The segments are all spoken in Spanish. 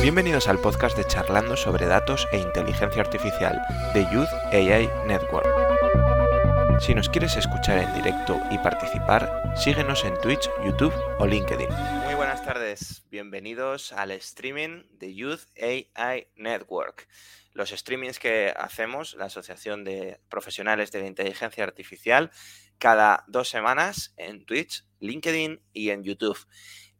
Bienvenidos al podcast de Charlando sobre datos e inteligencia artificial de Youth AI Network. Si nos quieres escuchar en directo y participar, síguenos en Twitch, YouTube o LinkedIn. Muy buenas tardes, bienvenidos al streaming de Youth AI Network. Los streamings que hacemos, la Asociación de Profesionales de la Inteligencia Artificial, cada dos semanas en Twitch, LinkedIn y en YouTube.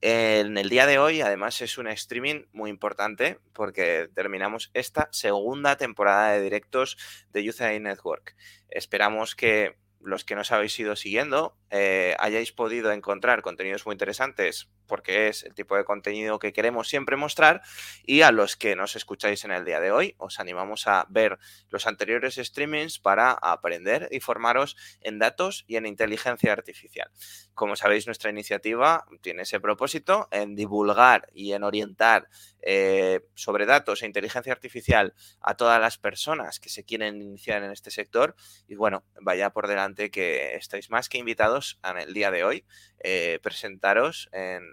En el día de hoy, además, es un streaming muy importante porque terminamos esta segunda temporada de directos de AI Network. Esperamos que los que nos habéis ido siguiendo eh, hayáis podido encontrar contenidos muy interesantes porque es el tipo de contenido que queremos siempre mostrar y a los que nos escucháis en el día de hoy os animamos a ver los anteriores streamings para aprender y formaros en datos y en inteligencia artificial. Como sabéis, nuestra iniciativa tiene ese propósito en divulgar y en orientar eh, sobre datos e inteligencia artificial a todas las personas que se quieren iniciar en este sector y bueno, vaya por delante que estáis más que invitados en el día de hoy eh, presentaros en,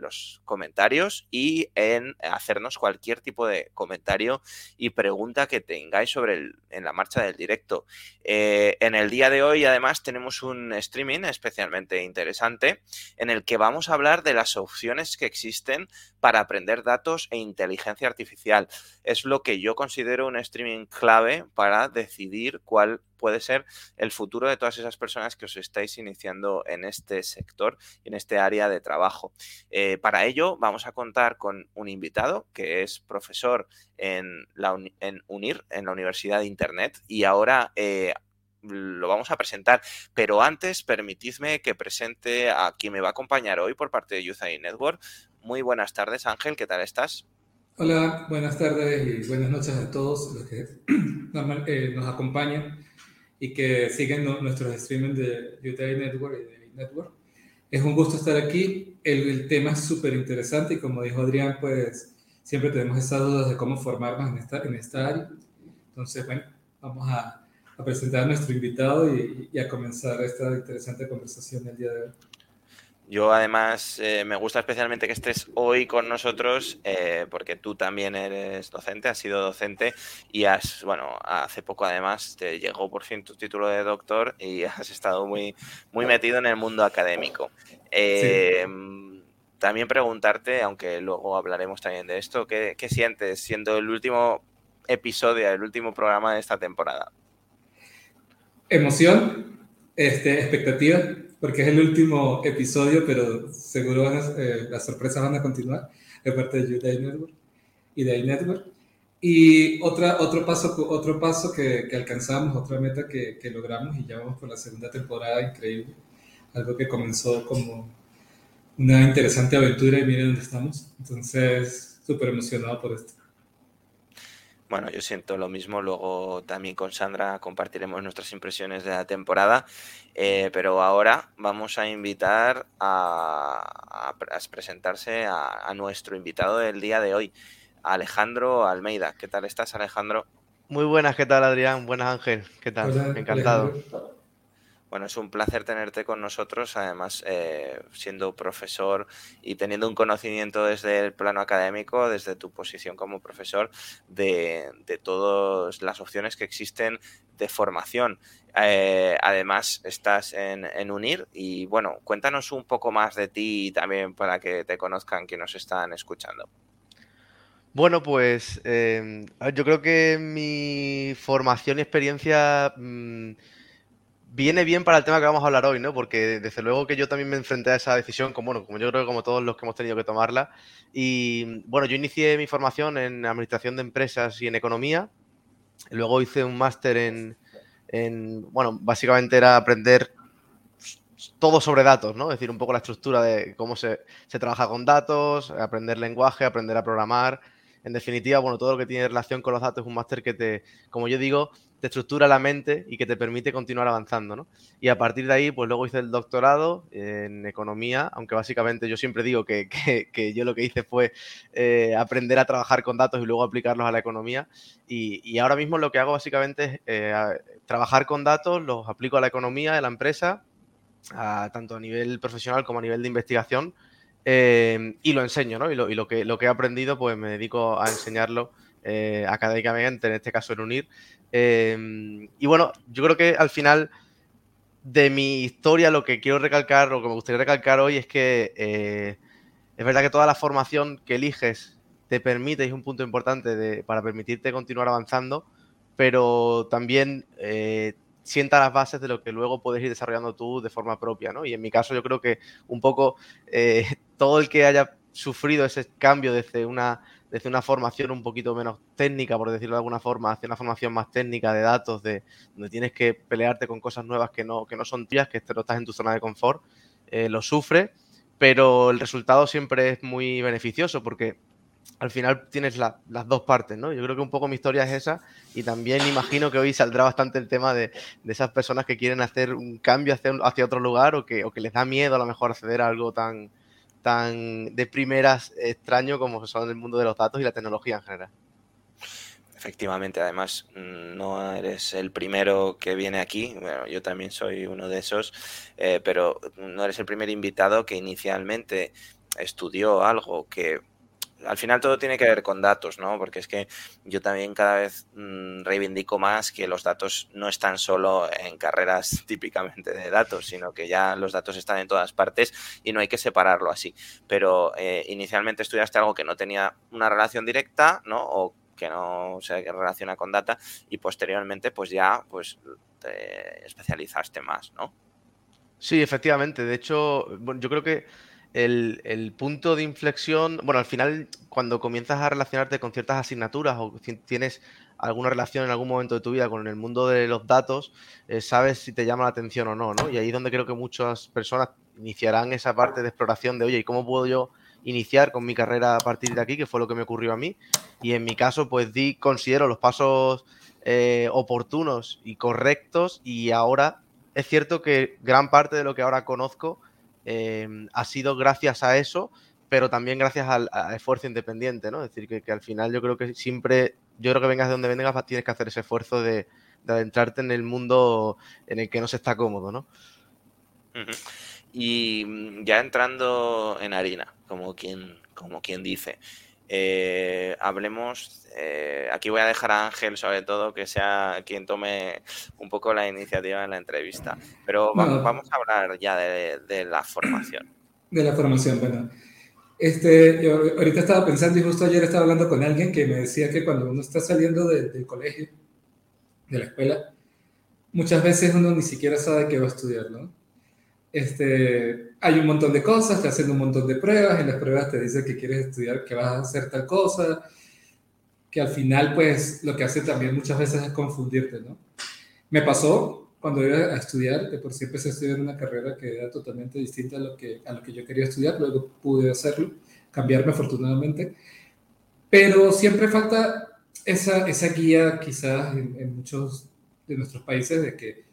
los comentarios y en hacernos cualquier tipo de comentario y pregunta que tengáis sobre en la marcha del directo. Eh, en el día de hoy, además, tenemos un streaming especialmente interesante en el que vamos a hablar de las opciones que existen para aprender datos e inteligencia artificial. Es lo que yo considero un streaming clave para decidir cuál puede ser el futuro de todas esas personas que os estáis iniciando en este sector, en este área de trabajo. Eh, para ello vamos a contar con un invitado que es profesor en, la, en UNIR, en la Universidad de Internet, y ahora... Eh, lo vamos a presentar, pero antes permitidme que presente a quien me va a acompañar hoy por parte de Youth Network. Muy buenas tardes, Ángel, ¿qué tal estás? Hola, buenas tardes y buenas noches a todos los que eh, nos acompañan y que siguen nuestros streaming de UTI Network y de Network. Es un gusto estar aquí. El, tema es súper interesante y como dijo Adrián, pues siempre tenemos esas dudas de cómo formarnos en esta, en esta área. Entonces, bueno, vamos a, a presentar a nuestro invitado y, y, a comenzar esta interesante conversación el día de hoy. Yo además eh, me gusta especialmente que estés hoy con nosotros eh, porque tú también eres docente, has sido docente y has, bueno, hace poco además te llegó por fin tu título de doctor y has estado muy, muy metido en el mundo académico. Eh, también preguntarte, aunque luego hablaremos también de esto, ¿qué, ¿qué sientes siendo el último episodio, el último programa de esta temporada? Emoción, este, expectativa porque es el último episodio, pero seguro van eh, las sorpresas van a continuar de parte de Udai Network y de iNetwork. Y otra, otro paso, otro paso que, que alcanzamos, otra meta que, que, logramos y ya vamos por la segunda temporada increíble. Algo que comenzó como una interesante aventura y miren dónde estamos. Entonces, súper emocionado por esto. Bueno, yo siento lo mismo. Luego también con Sandra compartiremos nuestras impresiones de la temporada. Eh, pero ahora vamos a invitar a, presentarse a, nuestro invitado del día de hoy, Alejandro Almeida. ¿Qué tal estás, Alejandro? Muy buenas, ¿qué tal, Adrián? Buenas, Ángel. ¿Qué tal? Encantado. Bueno, es un placer tenerte con nosotros, además eh, siendo profesor y teniendo un conocimiento desde el plano académico, desde tu posición como profesor, de, todas las opciones que existen de formación. Eh, además, estás en, UNIR y bueno, cuéntanos un poco más de ti también para que te conozcan quienes nos están escuchando. Bueno, pues eh, yo creo que mi formación y experiencia... Mm, viene bien para el tema que vamos a hablar hoy, ¿no? Porque desde luego que yo también me enfrenté a esa decisión, como, bueno, como yo creo que como todos los que hemos tenido que tomarla. Y bueno, yo inicié mi formación en administración de empresas y en economía. Luego hice un máster en, en, bueno, básicamente era aprender todo sobre datos, ¿no? Es decir, un poco la estructura de cómo se, se trabaja con datos, aprender lenguaje, aprender a programar en definitiva, bueno, todo lo que tiene relación con los datos es un máster que te, como yo digo, te estructura la mente y que te permite continuar avanzando, ¿no? Y a partir de ahí, pues luego hice el doctorado en economía, aunque básicamente yo siempre digo que, yo lo que hice fue eh, aprender a trabajar con datos y luego aplicarlos a la economía. Y, ahora mismo lo que hago básicamente es eh, trabajar con datos, los aplico a la economía de la empresa, tanto a nivel profesional como a nivel de investigación, eh, y lo enseño, ¿no? Y, lo, y lo, que, lo que he aprendido, pues me dedico a enseñarlo académicamente, en este caso en UNIR, Em, y bueno, yo creo que al final de mi historia lo que quiero recalcar, lo que me gustaría recalcar hoy es que eh, es verdad que toda la formación que eliges te permite, es un punto importante para permitirte continuar avanzando, pero también eh, sienta las bases de lo que luego puedes ir desarrollando tú de forma propia, ¿no? Y en mi caso yo creo que un poco eh, todo el que haya sufrido ese cambio desde una desde una formación un poquito menos técnica, por decirlo de alguna forma, hacia una formación más técnica de datos, de donde tienes que pelearte con cosas nuevas que no, que no son tuyas, que no estás en tu zona de confort, eh, lo sufre, pero el resultado siempre es muy beneficioso porque al final tienes las dos partes, ¿no? Yo creo que un poco mi historia es esa y también imagino que hoy saldrá bastante el tema de, esas personas que quieren hacer un cambio hacia, hacia otro lugar o que, o que les da miedo a lo mejor acceder a algo tan, tan de primeras extraño como son el mundo de los datos y la tecnología en general. Efectivamente, además mm, no eres el primero que viene aquí, bueno, yo también soy uno de esos, eh, pero no eres el primer invitado que inicialmente estudió algo que al final todo tiene que ver con datos, ¿no? Porque es que yo también cada vez mm, reivindico más que los datos no están solo en carreras típicamente de datos, sino que ya los datos están en todas partes y no hay que separarlo así. Pero eh, inicialmente estudiaste algo que no tenía una relación directa, ¿no? O que no se relaciona con data y posteriormente pues ya pues te especializaste más, ¿no? Sí, efectivamente. De hecho, yo creo que el, punto de inflexión, bueno, al final cuando comienzas a relacionarte con ciertas asignaturas o tienes alguna relación en algún momento de tu vida con el mundo de los datos, eh, sabes si te llama la atención o no, ¿no? Y ahí es donde creo que muchas personas iniciarán esa parte de exploración de, oye, ¿y cómo puedo yo iniciar con mi carrera a partir de aquí? Que fue lo que me ocurrió a mí. Y en mi caso, pues di, considero los pasos eh, oportunos y correctos y ahora es cierto que gran parte de lo que ahora conozco Em, ha sido gracias a eso, pero también gracias al, esfuerzo independiente, ¿no? Es decir, que, al final yo creo que siempre, yo creo que vengas de donde vengas, tienes que hacer ese esfuerzo de, adentrarte en el mundo en el que no se está cómodo, ¿no? Y mm, ya entrando en harina, como quien, como quien dice, eh, hablemos, eh, aquí voy a dejar a Ángel sobre todo que sea quien tome un poco la iniciativa en la entrevista, pero vamos, a hablar ya de, la formación. De la formación, bueno. Este, yo ahorita estaba pensando y justo ayer estaba hablando con alguien que me decía que cuando uno está saliendo del colegio, de la escuela, muchas veces uno ni siquiera sabe qué va a estudiar, ¿no? Este, hay un montón de cosas, te hacen un montón de pruebas, en las pruebas te dicen que quieres estudiar, que vas a hacer tal cosa, que al final pues lo que hace también muchas veces es confundirte, ¿no? Me pasó cuando iba a estudiar, que por siempre empecé a estudiar una carrera que era totalmente distinta a lo que, a lo que yo quería estudiar, luego pude hacerlo, cambiarme afortunadamente, pero siempre falta esa, esa guía quizás en, en muchos de nuestros países de que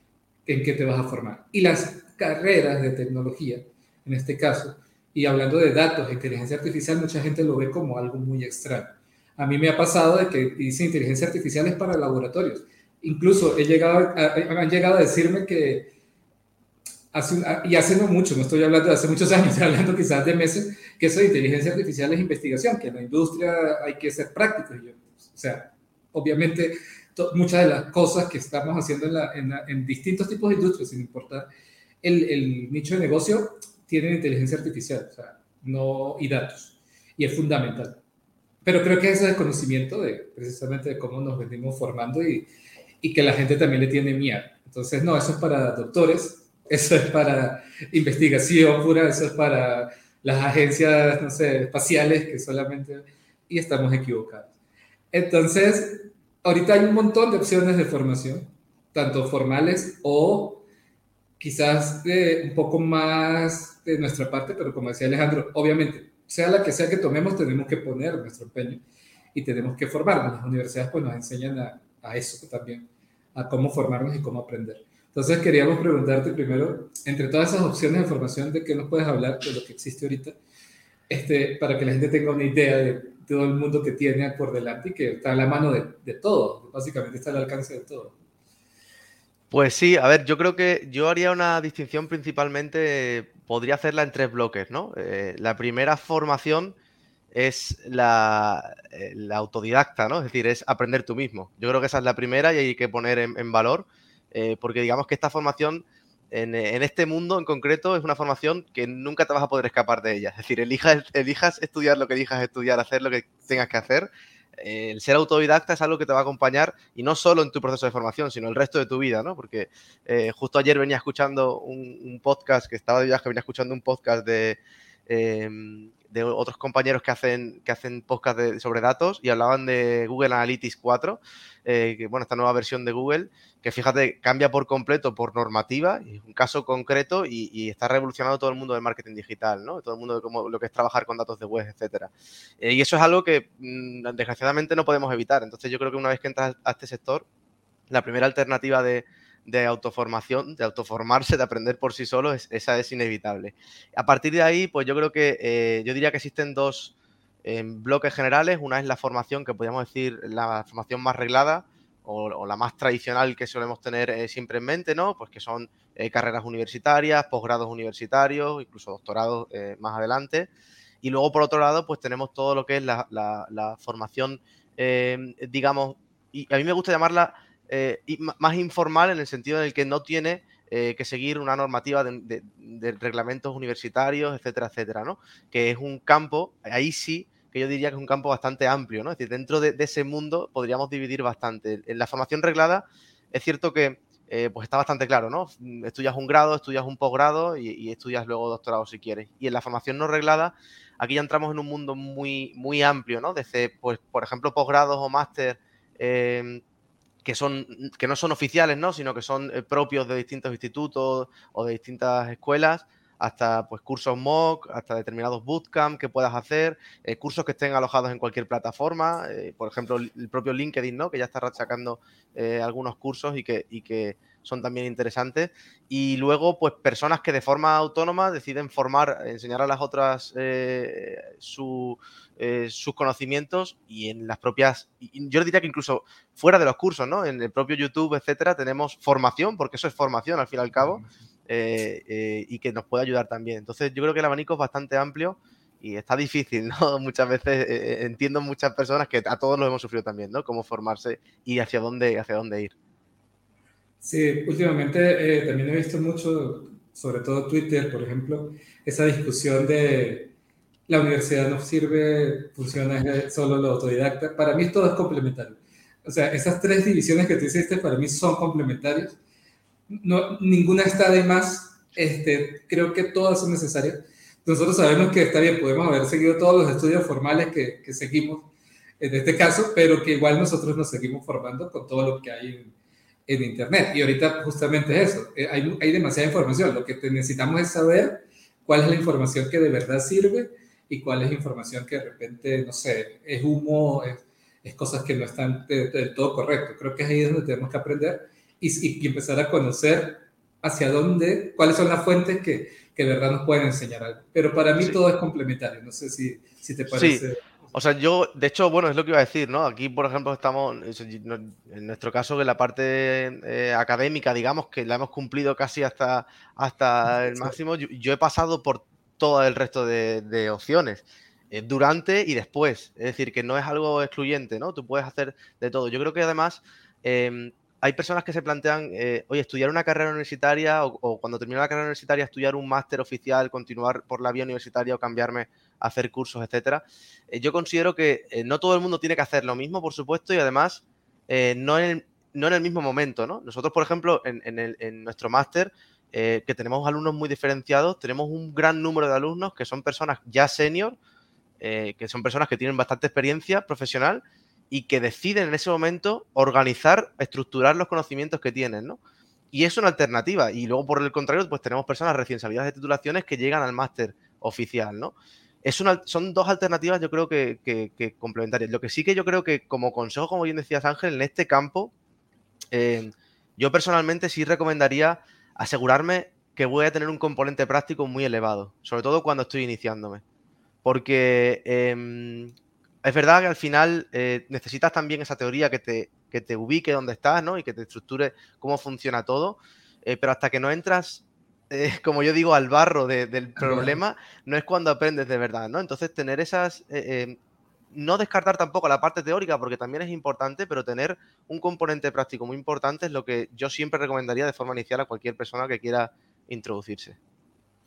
en qué te vas a formar. Y las carreras de tecnología, en este caso, y hablando de datos, inteligencia artificial, mucha gente lo ve como algo muy extraño. A mí me ha pasado de que dice inteligencia artificial es para laboratorios. Incluso he llegado han llegado a decirme que hace, y hace no mucho, no estoy hablando de hace muchos años, estoy hablando quizás de meses, que eso de inteligencia artificial es investigación, que en la industria hay que ser práctico. o sea, obviamente muchas de las cosas que estamos haciendo en, en distintos tipos de industrias, sin importar el, nicho de negocio tiene inteligencia artificial o sea, no, y datos. Y es fundamental. Pero creo que ese es el conocimiento de precisamente de cómo nos venimos formando y, y que la gente también le tiene miedo. Entonces, no, eso es para doctores, eso es para investigación pura, eso es para las agencias, no sé, espaciales que solamente... Y estamos equivocados. Entonces, ahorita hay un montón de opciones de formación, tanto formales o quizás de un poco más de nuestra parte, pero como decía Alejandro, obviamente, sea la que sea que tomemos, tenemos que poner nuestro empeño. y tenemos que formarnos. Las universidades pues nos enseñan a, a eso también, a cómo formarnos y cómo aprender. Entonces queríamos preguntarte primero, entre todas esas opciones de formación, ¿de qué nos puedes hablar de lo que existe ahorita? Este, para que la gente tenga una idea de todo el mundo que tiene por delante y que está a la mano de, de todo, básicamente está al alcance de todo. Pues sí, a ver, yo creo que yo haría una distinción principalmente, podría hacerla en tres bloques, ¿no? Eh, la primera formación es la, eh, la, autodidacta, ¿no? Es decir, es aprender tú mismo. Yo creo que esa es la primera y hay que poner en, valor, eh, porque digamos que esta formación en, este mundo en concreto es una formación que nunca te vas a poder escapar de ella. Es decir, elijas estudiar lo que elijas estudiar, hacer lo que tengas que hacer. El ser autodidacta es algo que te va a acompañar y no solo en tu proceso de formación, sino el resto de tu vida, ¿no? Porque eh, justo ayer venía escuchando un, un, podcast, que estaba de viaje, venía escuchando un podcast de, eh, de otros compañeros que hacen, que hacen podcast sobre datos y hablaban de Google Analytics 4, eh, bueno, esta nueva versión de Google, que fíjate, cambia por completo por normativa, es un caso concreto y, está revolucionando todo el mundo del marketing digital, ¿no? Todo el mundo de lo que es trabajar con datos de web, etcétera. Eh, y eso es algo que mmm, desgraciadamente no podemos evitar. Entonces yo creo que una vez que entras a este sector, la primera alternativa de, de autoformación, de autoformarse, de aprender por sí solo, es, esa es inevitable. A partir de ahí, pues yo creo que eh, yo diría que existen dos eh, bloques generales. Una es la formación, que podríamos decir la formación más reglada o, la más tradicional que solemos tener eh, siempre en mente, ¿no? Pues que son eh, carreras universitarias, posgrados universitarios, incluso doctorados más adelante. Y luego, por otro lado, pues tenemos todo lo que es la, formación, digamos, y a mí me gusta llamarla eh, más informal en el sentido en el que no tiene eh, que seguir una normativa de, reglamentos universitarios, etcétera, etcétera, ¿no? Que es un campo, ahí sí, que yo diría que es un campo bastante amplio, ¿no? Es decir, dentro de, ese mundo podríamos dividir bastante. En la formación reglada es cierto que eh, pues está bastante claro, ¿no? Estudias un grado, estudias un posgrado y, y, estudias luego doctorado si quieres. Y en la formación no reglada, aquí ya entramos en un mundo muy, muy amplio, ¿no? Desde, pues, por ejemplo, posgrados o máster eh, que, son, que no son oficiales, ¿no? sino que son eh, propios de distintos institutos o de distintas escuelas, hasta pues cursos MOOC, hasta determinados bootcamp que puedas hacer, eh, cursos que estén alojados en cualquier plataforma, eh, por ejemplo, el propio LinkedIn, ¿no? que ya está sacando eh, algunos cursos y que, y que son también interesantes. Y luego, pues personas que de forma autónoma deciden formar, enseñar a las otras su, sus conocimientos y en las propias, yo diría que incluso fuera de los cursos, ¿no? En el propio YouTube, etcétera, tenemos formación, porque eso es formación al fin y al cabo, eh, eh, y que nos puede ayudar también. Entonces, yo creo que el abanico es bastante amplio y está difícil, ¿no? Muchas veces eh, entiendo muchas personas que a todos lo hemos sufrido también, ¿no? Cómo formarse y hacia dónde, hacia dónde ir. Sí, últimamente eh, también he visto mucho, sobre todo Twitter, por ejemplo, esa discusión de la universidad no sirve, funciona solo lo autodidacta. Para mí todo es complementario. O sea, esas tres divisiones que tú hiciste para mí son complementarias. No, ninguna está de más. Este, creo que todas son necesarias. Nosotros sabemos que está bien, podemos haber seguido todos los estudios formales que, seguimos en este caso, pero que igual nosotros nos seguimos formando con todo lo que hay en, Internet. Y ahorita justamente es eso, eh, hay, hay demasiada información. Lo que necesitamos es saber cuál es la información que de verdad sirve y cuál es información que de repente, no sé, es humo, es, cosas que no están del de todo correcto. Creo que es ahí donde tenemos que aprender y, y, empezar a conocer hacia dónde, cuáles son las fuentes que, que de verdad nos pueden enseñar algo. Pero para mí sí. todo es complementario. No sé si, si te parece. Sí. O sea, yo, de hecho, bueno, es lo que iba a decir, ¿no? Aquí, por ejemplo, estamos, en nuestro caso, que la parte eh, académica, digamos, que la hemos cumplido casi hasta, hasta el máximo, yo, yo he pasado por todo el resto de, de opciones, eh, durante y después. Es decir, que no es algo excluyente, ¿no? Tú puedes hacer de todo. Yo creo que además eh, hay personas que se plantean, eh, oye, estudiar una carrera universitaria o, cuando termine la carrera universitaria estudiar un máster oficial, continuar por la vía universitaria o cambiarme hacer cursos, etcétera. Eh, yo considero que eh, no todo el mundo tiene que hacer lo mismo, por supuesto, y además eh, no, en el, no en el mismo momento, ¿no? Nosotros, por ejemplo, en, nuestro máster, que tenemos alumnos muy diferenciados, tenemos un gran número de alumnos que son personas ya senior, que son personas que tienen bastante experiencia profesional y que deciden en ese momento organizar, estructurar los conocimientos que tienen, ¿no? Y es una alternativa. Y luego, por el contrario, pues tenemos personas recién salidas de titulaciones que llegan al máster oficial, ¿no? es una, son dos alternativas yo creo que, complementarias. Lo que sí que yo creo que como consejo, como bien decías Ángel, en este campo, eh, yo personalmente sí recomendaría asegurarme que voy a tener un componente práctico muy elevado, sobre todo cuando estoy iniciándome. Porque em, es verdad que al final eh, necesitas también esa teoría que te, que te ubique donde estás, ¿no? Y que te estructure cómo funciona todo. Eh, pero hasta que no entras, eh, como yo digo, al barro del problema, no es cuando aprendes de verdad, ¿no? Entonces, tener esas. No descartar tampoco la parte teórica, porque también es importante, pero tener un componente práctico muy importante es lo que yo siempre recomendaría de forma inicial a cualquier persona que quiera introducirse.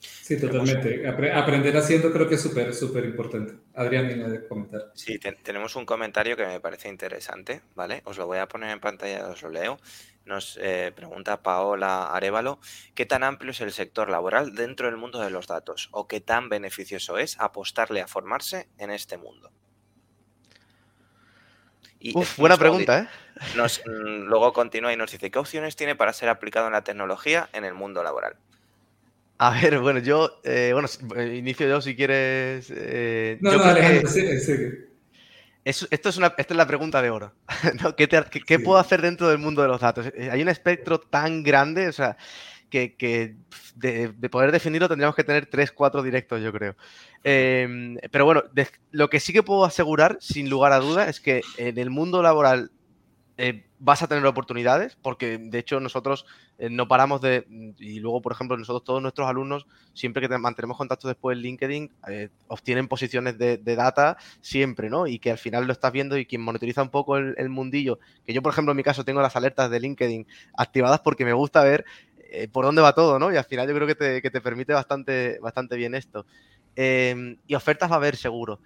Sí, totalmente. aprender haciendo creo que es súper, súper importante. Adrián, de comentar. Sí, tenemos un comentario que me parece interesante, ¿vale? Os lo voy a poner en pantalla, os lo leo. Nos eh, pregunta Paola Arevalo, ¿qué tan amplio es el sector laboral dentro del mundo de los datos? ¿O qué tan beneficioso es apostarle a formarse en este mundo? Y buena pregunta, ¿eh? Nos, mm, luego continúa y nos dice, ¿qué opciones tiene para ser aplicado en la tecnología en el mundo laboral? A ver, bueno, yo, eh, bueno, eh, inicio yo si quieres. Eh, no, no, Alejandro, sí, sí. esto es una, esta es la pregunta de oro. ¿Qué, puedo hacer dentro del mundo de los datos? Hay un espectro tan grande, o sea, que, de, poder definirlo tendríamos que tener tres, cuatro directos, yo creo. Em, pero bueno, lo que sí que puedo asegurar, sin lugar a duda, es que en el mundo laboral eh, vas a tener oportunidades, porque de hecho nosotros eh, no paramos de, y luego, por ejemplo, nosotros todos nuestros alumnos, siempre que mantenemos contacto después en LinkedIn, eh, obtienen posiciones de, data siempre, ¿no? Y que al final lo estás viendo y quien monitoriza un poco el, mundillo, que yo, por ejemplo, en mi caso tengo las alertas de LinkedIn activadas porque me gusta ver por dónde va todo, ¿no? Y al final yo creo que te, que te permite bastante, bastante bien esto. Y ofertas va a haber seguro.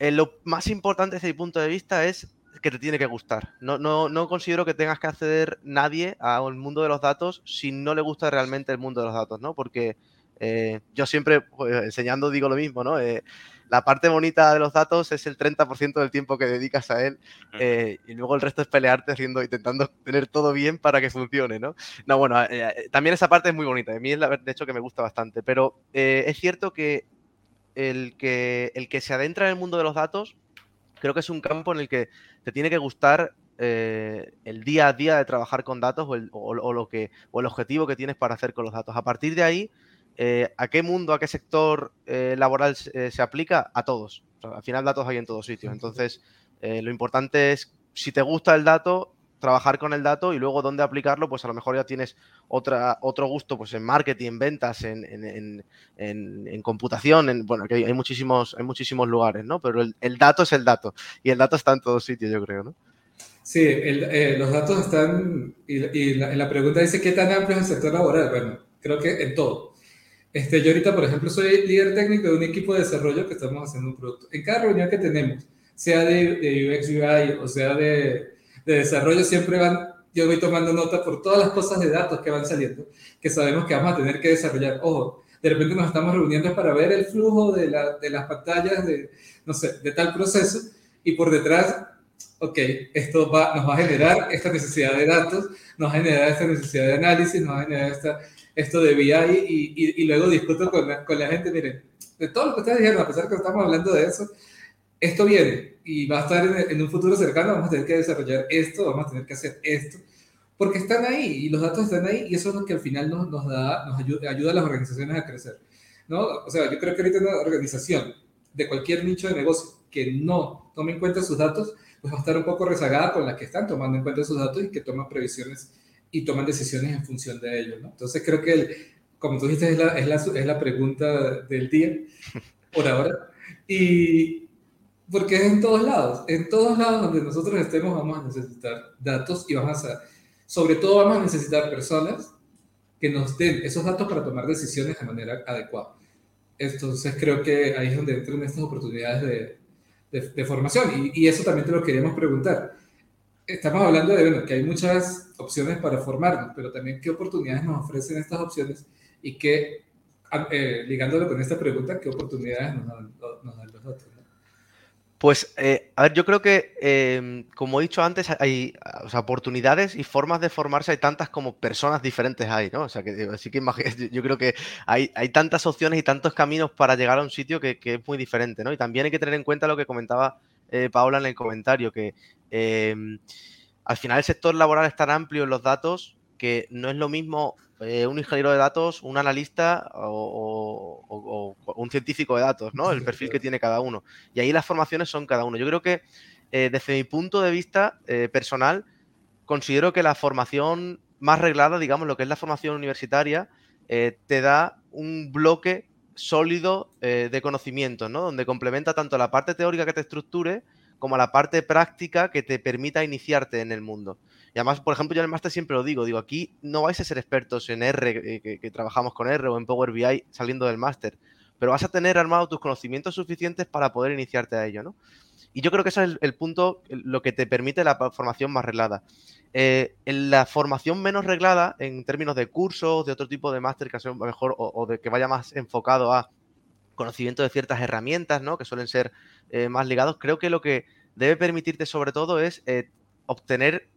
lo más importante desde mi punto de vista es que te tiene que gustar. No, no, no considero que tengas que acceder nadie al mundo de los datos si no le gusta realmente el mundo de los datos, ¿no? Porque eh, yo siempre pues, enseñando digo lo mismo, ¿no? Eh, la parte bonita de los datos es el 30% del tiempo que dedicas a él eh, y luego el resto es pelearte haciendo, intentando tener todo bien para que funcione, ¿no? No, bueno, también esa parte es muy bonita, a mí es la, de hecho que me gusta bastante, pero es cierto que el, que el que se adentra en el mundo de los datos creo que es un campo en el que te tiene que gustar eh, el día a día de trabajar con datos o el, lo que, o el objetivo que tienes para hacer con los datos. A partir de ahí, eh, ¿a qué mundo, a qué sector eh, laboral se, aplica? A todos. al final datos hay en todos sitios. Entonces, lo importante es, si te gusta el dato, trabajar con el dato y luego dónde aplicarlo, pues a lo mejor ya tienes otra, otro gusto pues en marketing, en ventas, en, en, en, computación, en, bueno, que hay, muchísimos, hay muchísimos lugares, ¿no? Pero el, dato es el dato y el dato está en todos sitios, yo creo, ¿no? Sí, eh, los datos están, y, la, la, pregunta dice, ¿qué tan amplio es el sector laboral? Bueno, creo que en todo. Este, yo ahorita, por ejemplo, soy líder técnico de un equipo de desarrollo que estamos haciendo un producto. En cada reunión que tenemos, sea de, de UX UI o sea de de desarrollo siempre van, yo voy tomando nota por todas las cosas de datos que van saliendo, que sabemos que vamos a tener que desarrollar. Ojo, de repente nos estamos reuniendo para ver el flujo de, la, de las pantallas de, no sé, de tal proceso y por detrás, ok, esto va, nos va a generar esta necesidad de datos, nos va a generar esta necesidad de análisis, nos va a generar esta, esto de BI y, y, luego discuto con la, con la gente, miren, de todo lo que ustedes dijeron, a pesar que estamos hablando de eso, esto viene y va a estar en, un futuro cercano, vamos a tener que desarrollar esto, vamos a tener que hacer esto, porque están ahí y los datos están ahí y eso es lo que al final nos, nos da, ayuda, ayuda a las organizaciones a crecer. ¿no? O sea, yo creo que ahorita una organización de cualquier nicho de negocio que no tome en cuenta sus datos, pues va a estar un poco rezagada con las que están tomando en cuenta sus datos y que toman previsiones y toman decisiones en función de ello. ¿no? Entonces creo que, el, como tú dijiste, es la, es, la, es la pregunta del día, por ahora. Y, porque es en todos lados. En todos lados donde nosotros estemos vamos a necesitar datos y vamos a, sobre todo vamos a necesitar personas que nos den esos datos para tomar decisiones de manera adecuada. Entonces creo que ahí es donde entran estas oportunidades de, de, formación y, y, eso también te lo queríamos preguntar. Estamos hablando de bueno, que hay muchas opciones para formarnos, pero también qué oportunidades nos ofrecen estas opciones y qué, eh, ligándolo con esta pregunta, qué oportunidades nos dan, nos dan los datos. Pues, eh, a ver, yo creo que, em, como he dicho antes, hay oportunidades y formas de formarse, hay tantas como personas diferentes hay, ¿no? O sea, que así que yo creo que hay, hay tantas opciones y tantos caminos para llegar a un sitio que, es muy diferente, ¿no? Y también hay que tener en cuenta lo que comentaba eh, Paola en el comentario, que em, al final el sector laboral es tan amplio en los datos que no es lo mismo eh, un ingeniero de datos, un analista o, un científico de datos, ¿no? El perfil que tiene cada uno. Y ahí las formaciones son cada uno. Yo creo que eh, desde mi punto de vista eh, personal, considero que la formación más reglada, digamos, lo que es la formación universitaria, te da un bloque sólido de conocimientos, ¿no? Donde complementa tanto la parte teórica que te estructure como la parte práctica que te permita iniciarte en el mundo. Y además, por ejemplo, yo en el máster siempre lo digo, digo, aquí no vais a ser expertos en R, eh, que, trabajamos con R o en Power BI saliendo del máster, pero vas a tener armado tus conocimientos suficientes para poder iniciarte a ello, ¿no? Y yo creo que ese es el, punto, lo que te permite la formación más reglada. Eh, en la formación menos reglada, en términos de cursos, de otro tipo de máster que sea mejor o, que vaya más enfocado a conocimiento de ciertas herramientas, ¿no? Que suelen ser eh, más ligados, creo que lo que debe permitirte sobre todo es obtener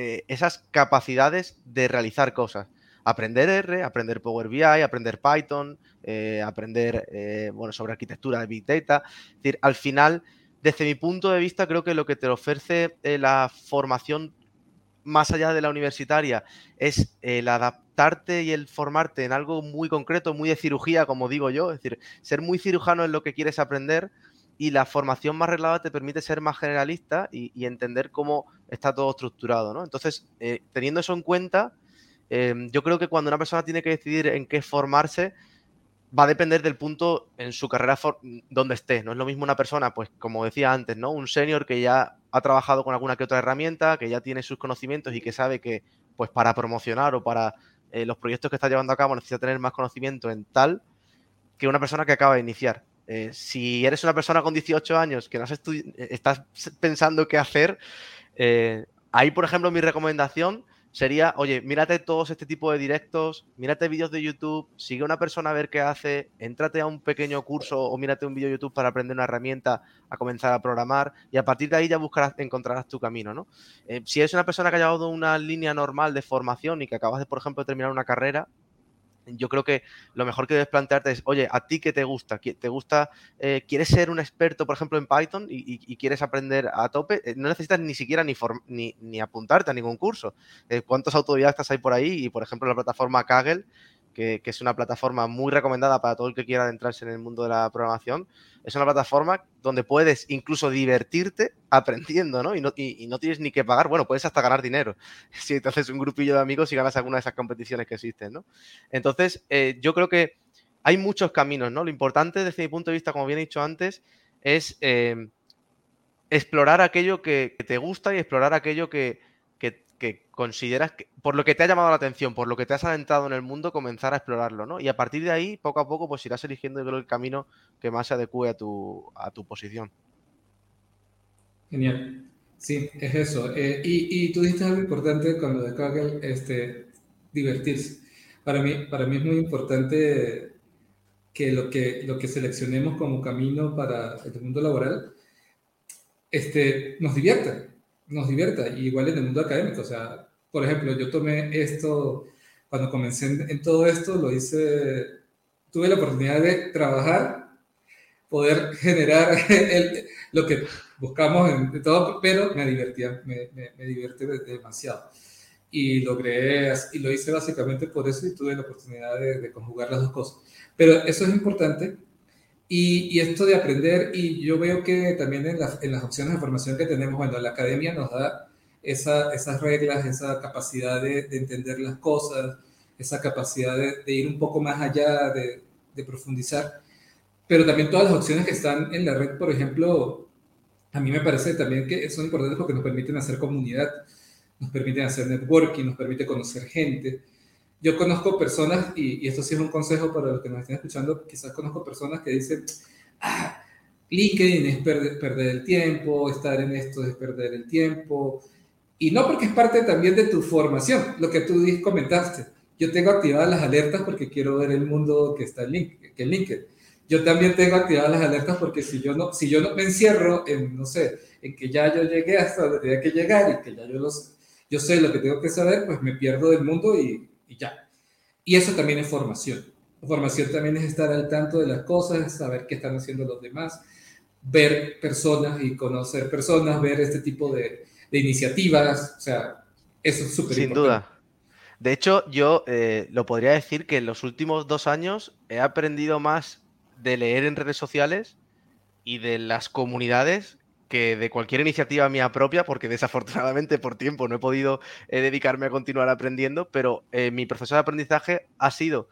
eh, esas capacidades de realizar cosas. Aprender R, aprender Power BI, aprender Python, eh, aprender eh, bueno, sobre arquitectura de Big Data. Decir, al final, desde mi punto de vista, creo que lo que te ofrece la formación más allá de la universitaria es el adaptarte y el formarte en algo muy concreto, muy de cirugía, como digo yo, es decir, ser muy cirujano en lo que quieres aprender y la formación más reglada te permite ser más generalista y, entender cómo está todo estructurado, ¿no? Entonces, eh, teniendo eso en cuenta, em, yo creo que cuando una persona tiene que decidir en qué formarse, va a depender del punto en su carrera donde esté. No es lo mismo una persona, pues como decía antes, ¿no? Un senior que ya ha trabajado con alguna que otra herramienta, que ya tiene sus conocimientos y que sabe que, pues para promocionar o para eh, los proyectos que está llevando a cabo necesita tener más conocimiento en tal que una persona que acaba de iniciar. Eh, si eres una persona con 18 años que no eh, estás pensando qué hacer, eh, ahí, por ejemplo, mi recomendación sería, oye, mírate todos este tipo de directos, mírate vídeos de YouTube, sigue a una persona a ver qué hace, entrate a un pequeño curso o mírate un vídeo de YouTube para aprender una herramienta a comenzar a programar y a partir de ahí ya buscarás, encontrarás tu camino, ¿no? si eres una persona que ha llevado una línea normal de formación y que acabas de, por ejemplo, terminar una carrera, yo creo que lo mejor que debes plantearte es, oye, ¿a ti qué te gusta? ¿Te gusta, eh, quieres ser un experto, por ejemplo, en Python y, quieres aprender a tope? Eh, no necesitas ni siquiera ni, ni, apuntarte a ningún curso. Eh, ¿Cuántos autodidactas hay por ahí? Y, por ejemplo, la plataforma Kaggle que, es una plataforma muy recomendada para todo el que quiera adentrarse en el mundo de la programación. Es una plataforma donde puedes incluso divertirte aprendiendo, ¿no? Y no, y, no tienes ni que pagar, bueno, puedes hasta ganar dinero si te haces un grupillo de amigos y ganas alguna de esas competiciones que existen, ¿no? Entonces, eh, yo creo que hay muchos caminos, ¿no? Lo importante desde mi punto de vista, como bien he dicho antes, es eh, explorar aquello que, te gusta y explorar aquello que, que consideras que, por lo que te ha llamado la atención, por lo que te has adentrado en el mundo, comenzar a explorarlo, ¿no? Y a partir de ahí, poco a poco, pues irás eligiendo el camino que más se adecue a tu, a tu posición. Genial. Sí, es eso. Eh, y, y, tú dijiste algo importante cuando de Kaggle, este, divertirse. Para mí, para mí es muy importante que lo que, lo que seleccionemos como camino para el mundo laboral este, nos divierta nos divierta, igual en el mundo académico. O sea, por ejemplo, yo tomé esto, cuando comencé en, todo esto, lo hice, tuve la oportunidad de trabajar, poder generar lo que buscamos en todo, pero me divertía, me, me, demasiado. Y logré, y lo hice básicamente por eso y tuve la oportunidad de conjugar las dos cosas. Pero eso es importante y, esto de aprender, y yo veo que también en, las opciones de formación que tenemos, bueno, la academia nos da esa, esas reglas, esa capacidad de, entender las cosas, esa capacidad de, ir un poco más allá, de, de, profundizar, pero también todas las opciones que están en la red, por ejemplo, a mí me parece también que son importantes porque nos permiten hacer comunidad, nos permiten hacer networking, nos permite conocer gente, yo conozco personas, y, esto sí es un consejo para los que nos estén escuchando, quizás conozco personas que dicen, ah, LinkedIn es perder, el tiempo, estar en esto es perder el tiempo. Y no porque es parte también de tu formación, lo que tú comentaste. Yo tengo activadas las alertas porque quiero ver el mundo que está en LinkedIn. yo también tengo activadas las alertas porque si yo no, si yo no me encierro en, no sé, en que ya yo llegué hasta donde tenía que llegar y que ya yo, los, yo sé lo que tengo que saber, pues me pierdo del mundo y, y ya. Y eso también es formación. Formación también es estar al tanto de las cosas, saber qué están haciendo los demás, ver personas y conocer personas, ver este tipo de, de iniciativas, o sea, eso es súper Sin duda. De hecho, yo eh, lo podría decir que en los últimos dos años he aprendido más de leer en redes sociales y de las comunidades que de cualquier iniciativa mía propia, porque desafortunadamente por tiempo no he podido eh, dedicarme a continuar aprendiendo, pero eh, mi proceso de aprendizaje ha sido,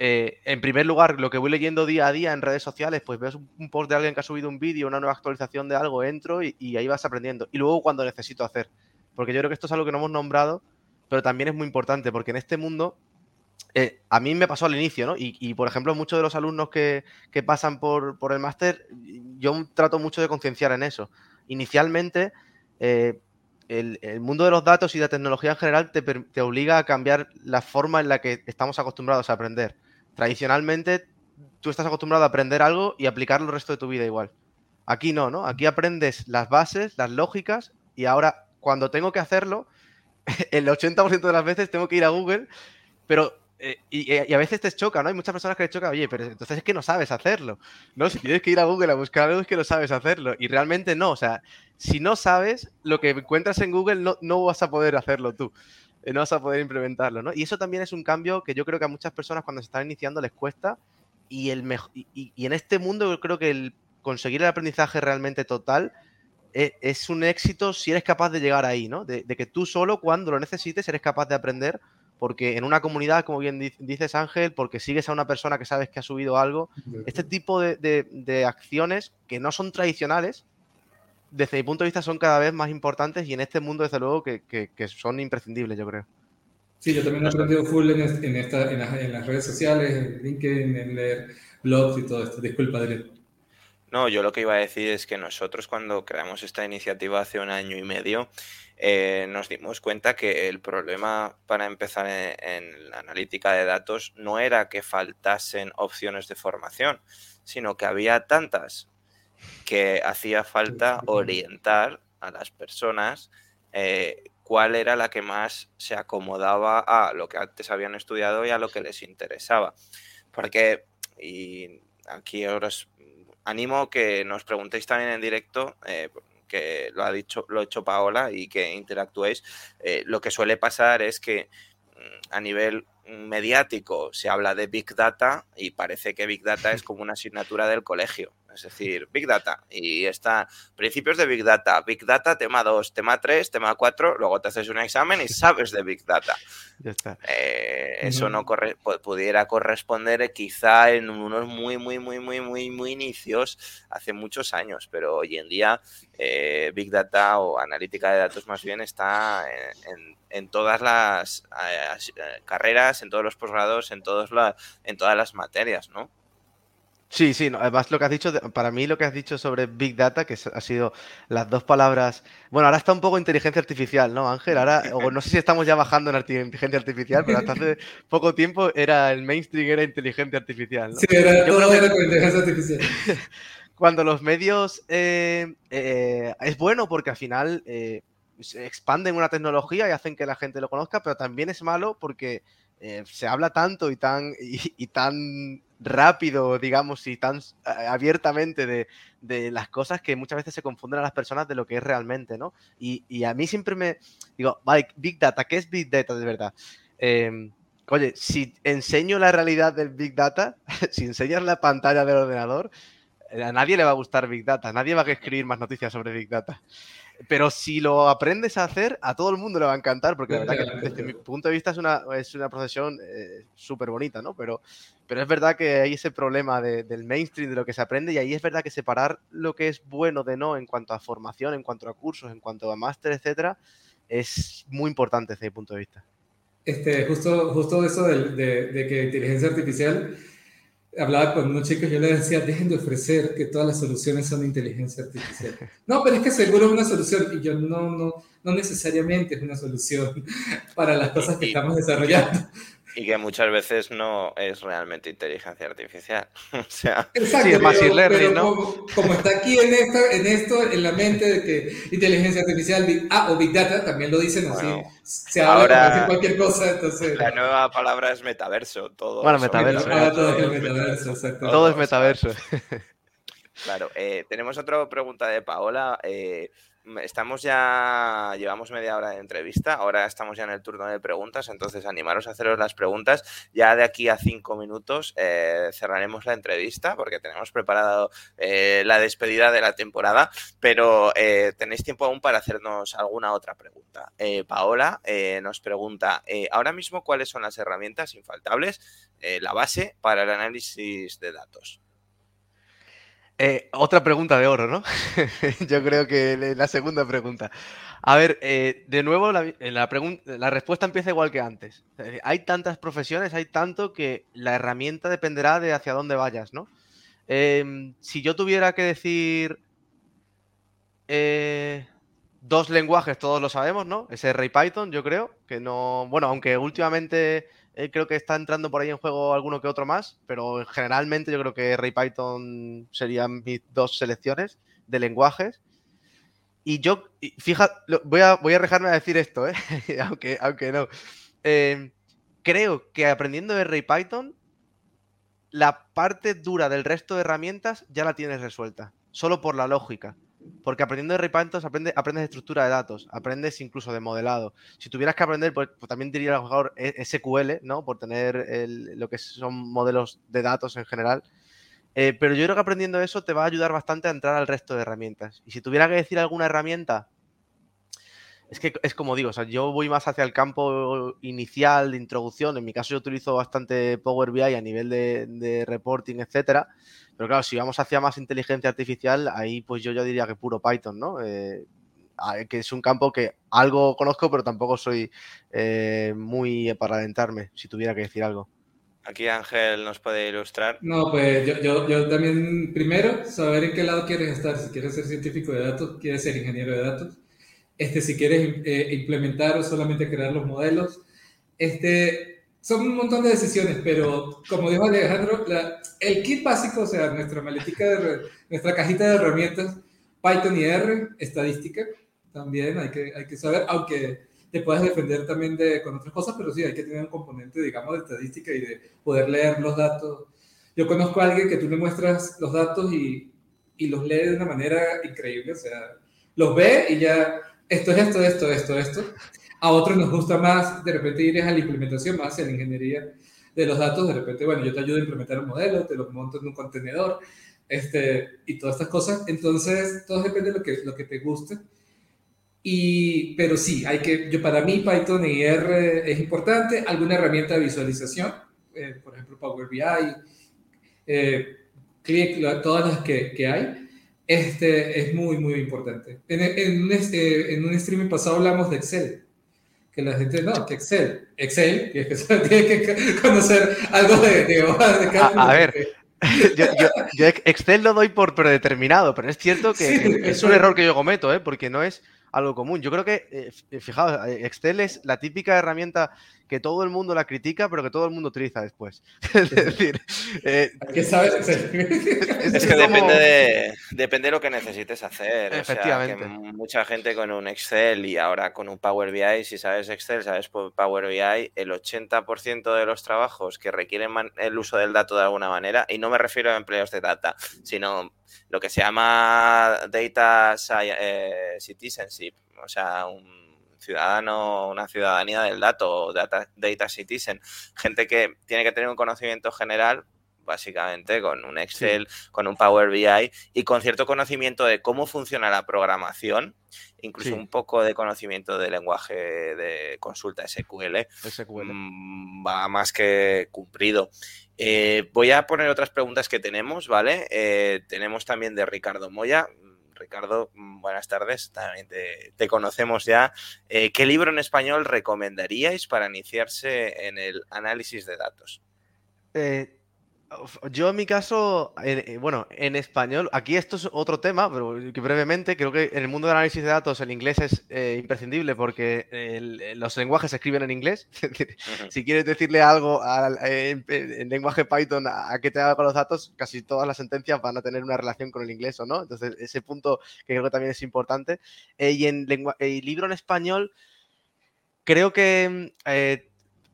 en primer lugar, lo que voy leyendo día a día en redes sociales, pues ves un, post de alguien que ha subido un vídeo, una nueva actualización de algo, entro y, y ahí vas aprendiendo. Y luego cuando necesito hacer, porque yo creo que esto es algo que no hemos nombrado, pero también es muy importante, porque en este mundo eh, a mí me pasó al inicio, ¿no? Y, por ejemplo, muchos de los alumnos que, pasan por, el máster, yo trato mucho de concienciar en eso. Inicialmente, eh, el, mundo de los datos y de la tecnología en general te, obliga a cambiar la forma en la que estamos acostumbrados a aprender. Tradicionalmente, tú estás acostumbrado a aprender algo y aplicarlo el resto de tu vida igual. Aquí no, ¿no? Aquí aprendes las bases, las lógicas, y ahora, cuando tengo que hacerlo, el 80% de las veces tengo que ir a Google, pero eh, y, a veces te choca, ¿no? Hay muchas personas que les choca, oye, pero entonces es que no sabes hacerlo, ¿no? Si tienes que ir a Google a buscar algo es que no sabes hacerlo. Y realmente no, o sea, si no sabes lo que encuentras en Google, no, no vas a poder hacerlo tú, eh, no vas a poder implementarlo, ¿no? Y eso también es un cambio que yo creo que a muchas personas cuando se están iniciando les cuesta. Y, el y en este mundo yo creo que el conseguir el aprendizaje realmente total e, es, un éxito si eres capaz de llegar ahí, ¿no? De, de que tú solo cuando lo necesites eres capaz de aprender porque en una comunidad, como bien dices Ángel, porque sigues a una persona que sabes que ha subido algo, este tipo de, acciones que no son tradicionales, desde mi punto de vista son cada vez más importantes y en este mundo, desde luego, que, son imprescindibles, yo creo. Sí, yo también he aprendido full en, esta, en, las, redes sociales, en LinkedIn, en leer blogs y todo esto. Disculpa, Adrián. No, yo lo que iba a decir es que nosotros cuando creamos esta iniciativa hace un año y medio, eh, nos dimos cuenta que el problema para empezar en, la analítica de datos no era que faltasen opciones de formación, sino que había tantas que hacía falta orientar a las personas eh, cuál era la que más se acomodaba a lo que antes habían estudiado y a lo que les interesaba. Porque, y aquí ahora animo que nos preguntéis también en directo, eh, que lo ha dicho, lo ha hecho Paola y que interactuéis, eh, lo que suele pasar es que mm, a nivel mediático se habla de Big Data y parece que Big Data es como una asignatura del colegio. Es decir, Big Data. Y está principios de Big Data. Big Data, tema 2, tema 3, tema 4. Luego te haces un examen y sabes de Big Data. Ya está. Eh, eso no corre, pudiera corresponder quizá en unos muy, muy, muy, muy, muy, muy inicios hace muchos años. Pero hoy en día eh, Big Data o analítica de datos más bien está en, todas las eh, carreras, en todos los posgrados, en, todos en todas las materias, ¿no? Sí, sí, además lo que has dicho, para mí lo que has dicho sobre Big Data, que ha sido las dos palabras, bueno, ahora está un poco inteligencia artificial, ¿no, Ángel? Ahora, o no sé si estamos ya bajando en inteligencia artificial, pero hasta hace poco tiempo era el mainstream, era inteligencia artificial. ¿no? Sí, era, todo era con inteligencia artificial. Cuando los medios eh, eh, es bueno porque al final eh, expanden una tecnología y hacen que la gente lo conozca, pero también es malo porque se habla tanto y tan, y tan rápido, digamos, y tan abiertamente de, las cosas que muchas veces se confunden a las personas de lo que es realmente, ¿no? Y, a mí siempre me digo, vale, Big Data, ¿qué es Big Data de verdad? Em, oye, si enseño la realidad del Big Data, si enseñas la pantalla del ordenador, a nadie le va a gustar Big Data, nadie va a escribir más noticias sobre Big Data. Pero si lo aprendes a hacer, a todo el mundo le va a encantar, porque la verdad que desde mi punto de vista es una, es una profesión eh, súper bonita, ¿no? Pero, pero es verdad que hay ese problema del mainstream, de lo que se aprende, y ahí es verdad que separar lo que es bueno de no en cuanto a formación, en cuanto a cursos, en cuanto a máster, etcétera, es muy importante desde mi punto de vista. Este, justo, justo eso de, de, de que inteligencia artificial hablaba con unos chicos, yo les decía, dejen de ofrecer que todas las soluciones son de inteligencia artificial. No, pero es que seguro es una solución. Y yo, no, no, no necesariamente es una solución para las cosas que estamos desarrollando. Y que muchas veces no es realmente inteligencia artificial. o sea, sí, es más learning, ¿no? Como, está aquí en, en esto, en la mente de que inteligencia artificial ah, o Big Data, también lo dicen así. Se habla ahora, cualquier cosa, entonces... La nueva palabra es metaverso. Todo bueno, metaverso. todo, es metaverso, exacto. Todo es metaverso. Claro, eh, tenemos otra pregunta de Paola. Eh, estamos ya, llevamos media hora de entrevista, ahora estamos ya en el turno de preguntas, entonces animaros a haceros las preguntas. Ya de aquí a cinco minutos eh, cerraremos la entrevista porque tenemos preparado eh, la despedida de la temporada, pero eh, tenéis tiempo aún para hacernos alguna otra pregunta. Paola nos pregunta, ahora mismo, ¿cuáles son las herramientas infaltables, la base para el análisis de datos? Eh, otra pregunta de oro, ¿no? Yo creo que la segunda pregunta. A ver, eh, de nuevo, la, la, respuesta empieza igual que antes. Hay tantas profesiones, hay tanto que la herramienta dependerá de hacia dónde vayas, ¿no? Em, si yo tuviera que decir eh, dos lenguajes, todos lo sabemos, ¿no? Es R y Python, yo creo, que no... Bueno, aunque últimamente eh, creo que está entrando por ahí en juego alguno que otro más, pero generalmente yo creo que Ray Python serían mis dos selecciones de lenguajes. Y yo, fíjate, voy a, voy a dejarme a decir esto, ¿eh? aunque, aunque no. Em, creo que aprendiendo R y Python, la parte dura del resto de herramientas ya la tienes resuelta, solo por la lógica. Porque aprendiendo de Repantos aprendes, aprendes de estructura de datos, aprendes incluso de modelado. Si tuvieras que aprender, pues, pues también diría a lo mejor e, SQL, ¿no? Por tener lo que son modelos de datos en general. Eh, pero yo creo que aprendiendo eso te va a ayudar bastante a entrar al resto de herramientas. Y si tuviera que decir alguna herramienta es que es como digo, o sea, yo voy más hacia el campo inicial de introducción. En mi caso, yo utilizo bastante Power BI a nivel de, reporting, etcétera. Pero claro, si vamos hacia más inteligencia artificial, ahí pues yo ya diría que puro Python, ¿no? Eh, que es un campo que algo conozco, pero tampoco soy eh, muy para adentrarme, si tuviera que decir algo. Aquí Ángel nos puede ilustrar. No, pues yo, yo, yo, también, primero, saber en qué lado quieres estar. Si quieres ser científico de datos, quieres ser ingeniero de datos este, si quieres eh, implementar o solamente crear los modelos. Este, son un montón de decisiones, pero como dijo Alejandro, el kit básico, o sea, nuestra maletica, de, nuestra cajita de herramientas, Python y R, estadística, también hay que, hay que saber, aunque te puedes defender también de, con otras cosas, pero sí, hay que tener un componente, digamos, de estadística y de poder leer los datos. Yo conozco a alguien que tú le muestras los datos y, y los lee de una manera increíble, o sea, los ve y ya esto es esto, esto, esto, esto. A otros nos gusta más, de repente ir a la implementación, más hacia la ingeniería de los datos. De repente, bueno, yo te ayudo a implementar un modelo, te lo monto en un contenedor este, y todas estas cosas. Entonces, todo depende de lo que, lo que te guste. Y, pero sí, hay que, yo para mí Python y R es importante. Alguna herramienta de visualización, eh, por ejemplo Power BI, eh, Click, todas las que, que hay este es muy, muy importante. En, en, un, este, en un streaming pasado hablamos de Excel. Que la gente, no, que Excel. Excel, que, tiene que conocer algo de, de de a, a, ver, yo, yo, Excel lo doy por predeterminado, pero es cierto que es un error que yo cometo, ¿eh? porque no es algo común. Yo creo que, eh, fijaos, eh, Excel es la típica herramienta que todo el mundo la critica, pero que todo el mundo utiliza después. es decir, eh, ¿qué sabes es, que depende, de, depende de lo que necesites hacer. Efectivamente. mucha gente con un Excel y ahora con un Power BI, si sabes Excel, sabes Power BI, el 80% de los trabajos que requieren el uso del dato de alguna manera, y no me refiero a empleos de data, sino lo que se llama data eh, citizenship, o sea, un ciudadano, una ciudadanía del dato, data, data citizen, gente que tiene que tener un conocimiento general básicamente con un Excel, con un Power BI y con cierto conocimiento de cómo funciona la programación, incluso un poco de conocimiento del lenguaje de consulta SQL, mm, va más que cumplido. Eh, voy a poner otras preguntas que tenemos, ¿vale? Eh, tenemos también de Ricardo Moya. Ricardo, mm, buenas tardes, también te, conocemos ya. Eh, ¿Qué libro en español recomendaríais para iniciarse en el análisis de datos? Yo en mi caso, eh, bueno, en español, aquí esto es otro tema, pero que brevemente, creo que en el mundo del análisis de datos el inglés es eh, imprescindible porque los lenguajes se escriben en inglés. si quieres decirle algo en, lenguaje Python a, qué te haga con los datos, casi todas las sentencias van a tener una relación con el inglés o no. Entonces, ese punto que creo que también es importante. y en libro en español, creo que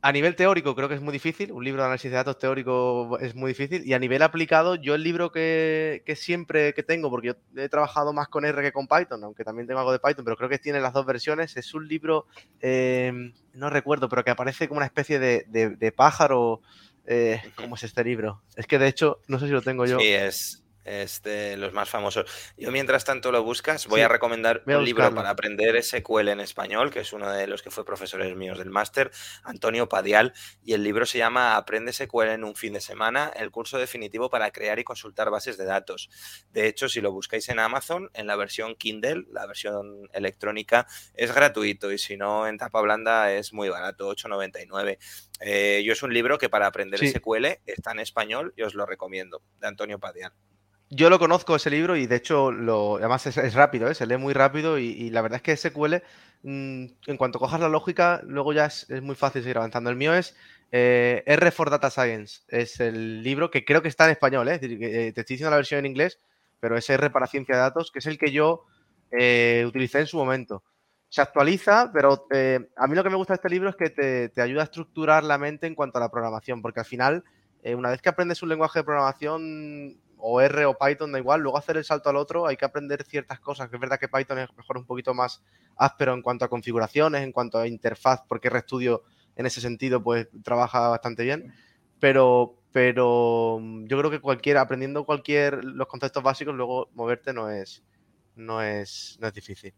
a nivel teórico creo que es muy difícil, un libro de análisis de datos teórico es muy difícil y a nivel aplicado yo el libro que, siempre que tengo, porque yo he trabajado más con R que con Python, aunque también tengo algo de Python, pero creo que tiene las dos versiones, es un libro, em, no recuerdo, pero que aparece como una especie de, pájaro. Eh, ¿Cómo es este libro? Es que de hecho, no sé si lo tengo yo. Sí, es, es de los más famosos. Yo mientras tanto lo buscas, voy a recomendar un libro para aprender SQL en español, que es uno de los que fue profesores míos del máster, Antonio Padial, y el libro se llama Aprende SQL en un fin de semana, el curso definitivo para crear y consultar bases de datos. De hecho, si lo buscáis en Amazon, en la versión Kindle, la versión electrónica, es gratuito y si no, en tapa blanda es muy barato, 8,99. Eh, yo es un libro que para aprender SQL está en español y os lo recomiendo, de Antonio Padial. Yo lo conozco ese libro y de hecho lo, además es, rápido, ¿eh? se lee muy rápido y, la verdad es que SQL, mm, en cuanto cojas la lógica, luego ya es, muy fácil seguir avanzando. El mío es eh, R for Data Science, es el libro que creo que está en español, ¿eh? te estoy diciendo la versión en inglés, pero es R para ciencia de datos, que es el que yo utilicé en su momento. Se actualiza, pero a mí lo que me gusta de este libro es que te, te ayuda a estructurar la mente en cuanto a la programación, porque al final, una vez que aprendes un lenguaje de programación, o R o Python, da igual, luego hacer el salto al otro hay que aprender ciertas cosas, que es verdad que Python es mejor un poquito más áspero en cuanto a configuraciones, en cuanto a interfaz, porque RStudio en ese sentido pues trabaja bastante bien, pero, pero mm, yo creo que cualquiera, aprendiendo cualquier, los conceptos básicos, luego moverte no es, no es, no es difícil.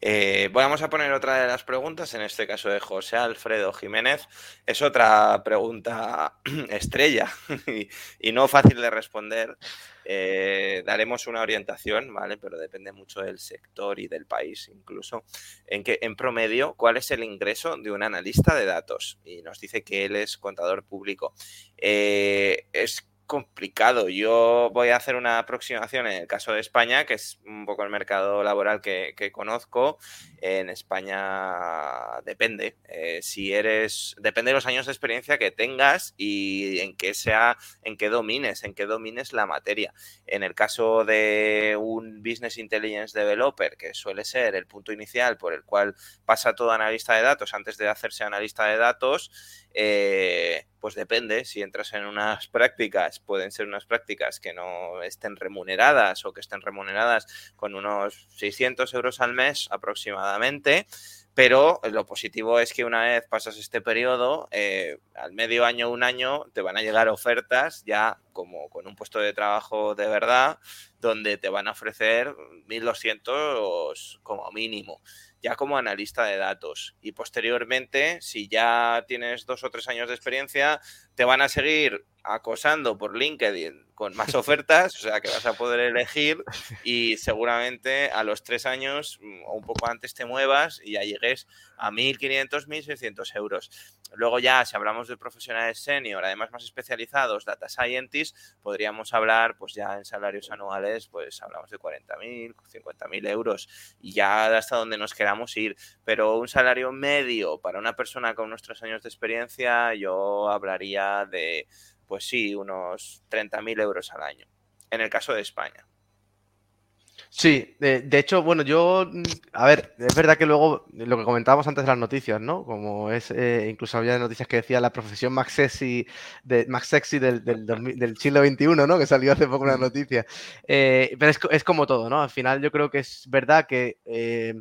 Eh, vamos a poner otra de las preguntas, en este caso de José Alfredo Jiménez. Es otra pregunta estrella y, no fácil de responder. Eh, daremos una orientación, ¿vale? Pero depende mucho del sector y del país incluso. En promedio, ¿cuál es el ingreso de un analista de datos? Y nos dice que él es contador público. Eh, es complicado. Yo voy a hacer una aproximación en el caso de España, que es un poco el mercado laboral que, conozco. En España depende. Eh, si eres. Depende de los años de experiencia que tengas y en qué sea, en qué domines, en qué domines la materia. En el caso de un Business Intelligence Developer, que suele ser el punto inicial por el cual pasa todo analista de datos antes de hacerse analista de datos, eh, pues depende, si entras en unas prácticas, pueden ser unas prácticas que no estén remuneradas o que estén remuneradas con unos 600 euros al mes aproximadamente, pero lo positivo es que una vez pasas este periodo, eh, al medio año, un año, te van a llegar ofertas ya como con un puesto de trabajo de verdad, donde te van a ofrecer 1.200 como mínimo ya como analista de datos. Y posteriormente, si ya tienes dos o tres años de experiencia, te van a seguir acosando por LinkedIn con más ofertas, o sea que vas a poder elegir y seguramente a los tres años mm, o un poco antes te muevas y ya llegues a 1.500, 1.600 euros. Luego ya, si hablamos de profesionales senior, además más especializados, data scientists, podríamos hablar pues ya en salarios anuales, pues hablamos de 40.000, 50.000 euros y ya hasta donde nos queramos ir. Pero un salario medio para una persona con nuestros años de experiencia, yo hablaría de pues sí, unos 30.000 euros al año, en el caso de España. Sí, de, hecho, bueno, yo, a ver, es verdad que luego lo que comentábamos antes de las noticias, ¿no? Como es, eh, incluso había noticias que decía la profesión más sexy, de, más sexy del, del, siglo XXI, ¿no? Que salió hace poco una noticia. Eh, pero es, como todo, ¿no? Al final yo creo que es verdad que eh,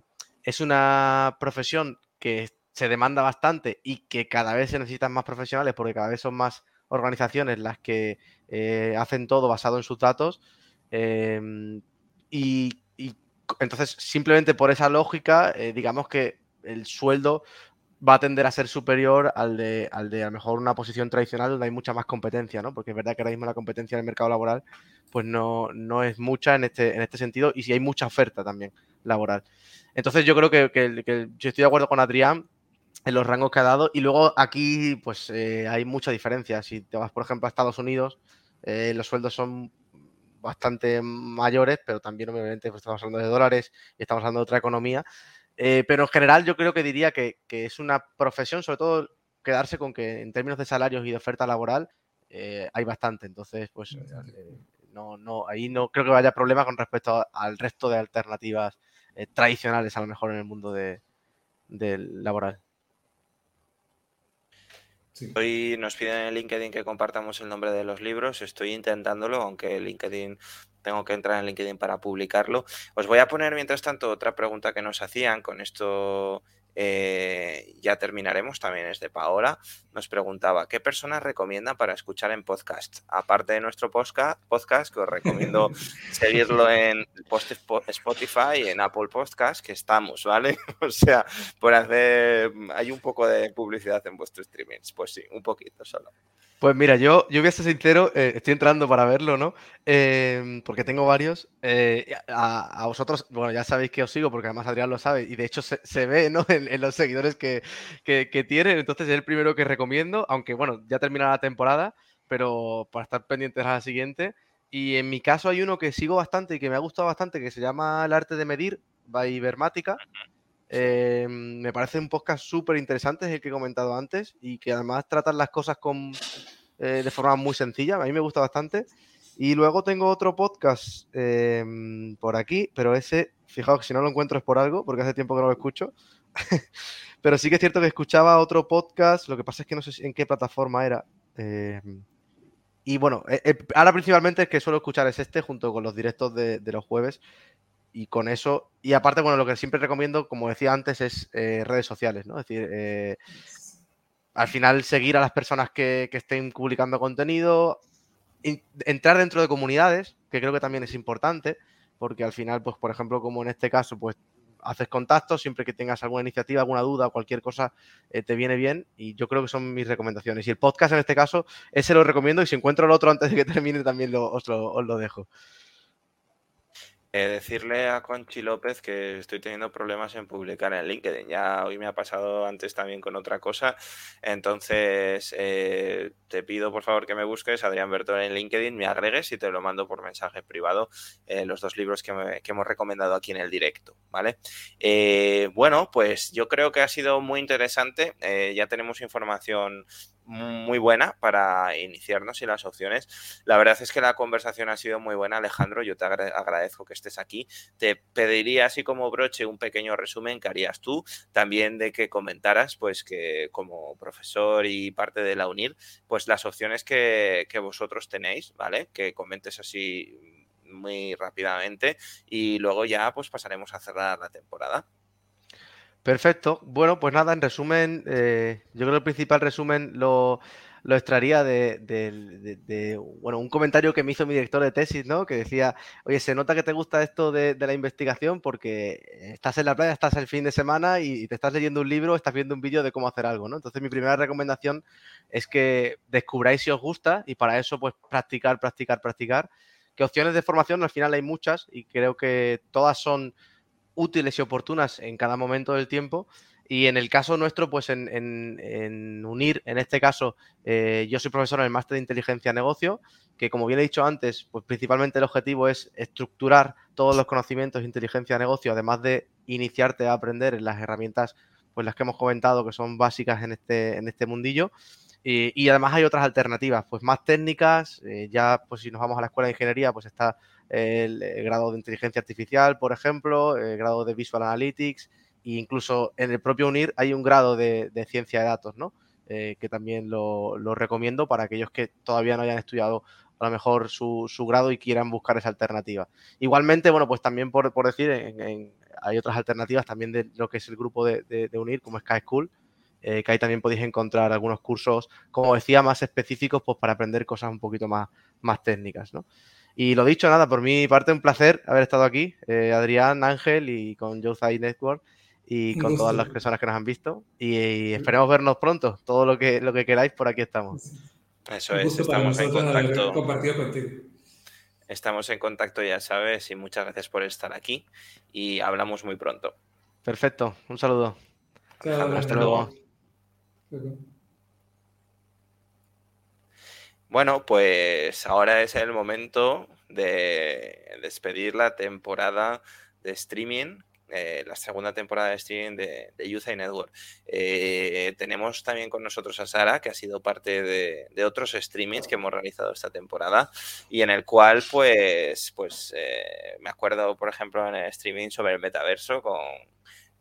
es una profesión que se demanda bastante y que cada vez se necesitan más profesionales porque cada vez son más organizaciones las que eh, hacen todo basado en sus datos. Em, y, entonces, simplemente por esa lógica, eh, digamos que el sueldo va a tender a ser superior al de, al de a lo mejor una posición tradicional donde hay mucha más competencia, ¿no? Porque es verdad que ahora mismo la competencia en el mercado laboral pues no, no es mucha en este, en este sentido y si hay mucha oferta también laboral. Entonces yo creo que, que, que yo estoy de acuerdo con Adrián en los rangos que ha dado. Y luego aquí, pues eh, hay mucha diferencia. Si te vas, por ejemplo, a Estados Unidos, eh, los sueldos son bastante mayores, pero también obviamente pues, estamos hablando de dólares y estamos hablando de otra economía. Eh, pero en general yo creo que diría que, es una profesión, sobre todo quedarse con que en términos de salarios y de oferta laboral hay bastante. Entonces, pues no, no, ahí no creo que vaya problema con respecto al resto de alternativas tradicionales a lo mejor en el mundo de, del laboral. Hoy nos piden en LinkedIn que compartamos el nombre de los libros. Estoy intentándolo, aunque LinkedIn tengo que entrar en LinkedIn para publicarlo. Os voy a poner mientras tanto otra pregunta que nos hacían. Con esto eh, ya terminaremos, también es de Paola, nos preguntaba, ¿qué personas recomienda para escuchar en podcast? Aparte de nuestro podcast, podcast que os recomiendo seguirlo en Spotify, en Apple Podcast, que estamos, ¿vale? o sea, por hacer, hay un poco de publicidad en vuestros streamings, pues sí, un poquito solo. Pues mira, yo, yo voy a ser sincero, eh, estoy entrando para verlo, ¿no? Em, porque tengo varios. Eh, a, vosotros, bueno, ya sabéis que os sigo, porque además Adrián lo sabe, y de hecho se, ve, ¿no? En, los seguidores que, que, tienen. Entonces es el primero que recomiendo, aunque bueno, ya termina la temporada, pero para estar pendientes a la siguiente. Y en mi caso hay uno que sigo bastante y que me ha gustado bastante, que se llama El arte de medir, by Ibermática. Em, me parece un podcast súper interesante, es el que he comentado antes, y que además tratan las cosas con, eh, de forma muy sencilla. A mí me gusta bastante. Y luego tengo otro podcast em, por aquí, pero ese, fijaos que si no lo encuentro es por algo, porque hace tiempo que no lo escucho. pero sí que es cierto que escuchaba otro podcast, lo que pasa es que no sé en qué plataforma era. Em, y bueno, eh, eh, ahora principalmente es que suelo escuchar es este junto con los directos de los jueves, y con eso, y aparte, bueno, lo que siempre recomiendo, como decía antes, es eh, redes sociales, ¿no? Es decir, eh, al final seguir a las personas que, estén publicando contenido, entrar dentro de comunidades, que creo que también es importante, porque al final, pues, por ejemplo, como en este caso, pues haces contacto, siempre que tengas alguna iniciativa, alguna duda, cualquier cosa, eh, te viene bien y yo creo que son mis recomendaciones. Y el podcast en este caso, ese lo recomiendo y si encuentro el otro antes de que termine también os lo dejo. Eh, decirle a Conchi López que estoy teniendo problemas en publicar en LinkedIn. Ya hoy me ha pasado antes también con otra cosa. Entonces, eh, te pido por favor que me busques, Adrián Bertón en LinkedIn, me agregues y te lo mando por mensaje privado eh, los dos libros que, hemos recomendado aquí en el directo. ¿Vale? bueno, pues yo creo que ha sido muy interesante. ya tenemos información muy buena para iniciarnos y las opciones. La verdad es que la conversación ha sido muy buena, Alejandro. Yo te agradezco que estés aquí. Te pediría así como broche un pequeño resumen que harías tú, también de que comentaras, pues que como profesor y parte de la UNIR, pues las opciones que, que vosotros tenéis, ¿vale? Que comentes así muy rápidamente y luego ya pues pasaremos a cerrar la temporada. Perfecto. Bueno, pues nada, en resumen, eh, yo creo que el principal resumen lo, extraería de, bueno, un comentario que me hizo mi director de tesis, ¿no? Que decía, oye, se nota que te gusta esto de, la investigación porque estás en la playa, estás el fin de semana y, te estás leyendo un libro, estás viendo un vídeo de cómo hacer algo, ¿no? Entonces mi primera recomendación es que descubráis si os gusta y para eso, pues, practicar, practicar, practicar. Que opciones de formación al final hay muchas y creo que todas son útiles y oportunas en cada momento del tiempo. Y en el caso nuestro, pues en, unir, en este caso, eh, yo soy profesor en el máster de inteligencia negocio, que como bien he dicho antes, pues principalmente el objetivo es estructurar todos los conocimientos de inteligencia negocio, además de iniciarte a aprender en las herramientas, pues las que hemos comentado, que son básicas en este, en este mundillo. Y, además hay otras alternativas, pues más técnicas, eh, ya pues si nos vamos a la escuela de ingeniería, pues está el, grado de inteligencia artificial, por ejemplo, el grado de visual analytics, e incluso en el propio UNIR hay un grado de, ciencia de datos, ¿no? Eh, que también lo, recomiendo para aquellos que todavía no hayan estudiado a lo mejor su, grado y quieran buscar esa alternativa. Igualmente, bueno, pues también por, decir, hay otras alternativas también de lo que es el grupo de, de UNIR, como Sky School, eh, que ahí también podéis encontrar algunos cursos, como decía, más específicos pues, para aprender cosas un poquito más, más técnicas. ¿no? Y lo dicho, nada, por mi parte un placer haber estado aquí, eh, Adrián, Ángel y con Youthai Network y con todas las personas que nos han visto. Y, esperemos vernos pronto. Todo lo que, lo que queráis, por aquí estamos. Eso es, estamos en contacto. Estamos en contacto, ya sabes, y muchas gracias por estar aquí. Y hablamos muy pronto. Perfecto, un saludo. Hasta luego. Bueno, pues ahora es el momento de despedir la temporada de streaming eh, la segunda temporada de streaming de, de Youth Network. Eh, tenemos también con nosotros a Sara, que ha sido parte de, otros streamings que hemos realizado esta temporada y en el cual, pues, pues eh, me acuerdo, por ejemplo, en el streaming sobre el metaverso con,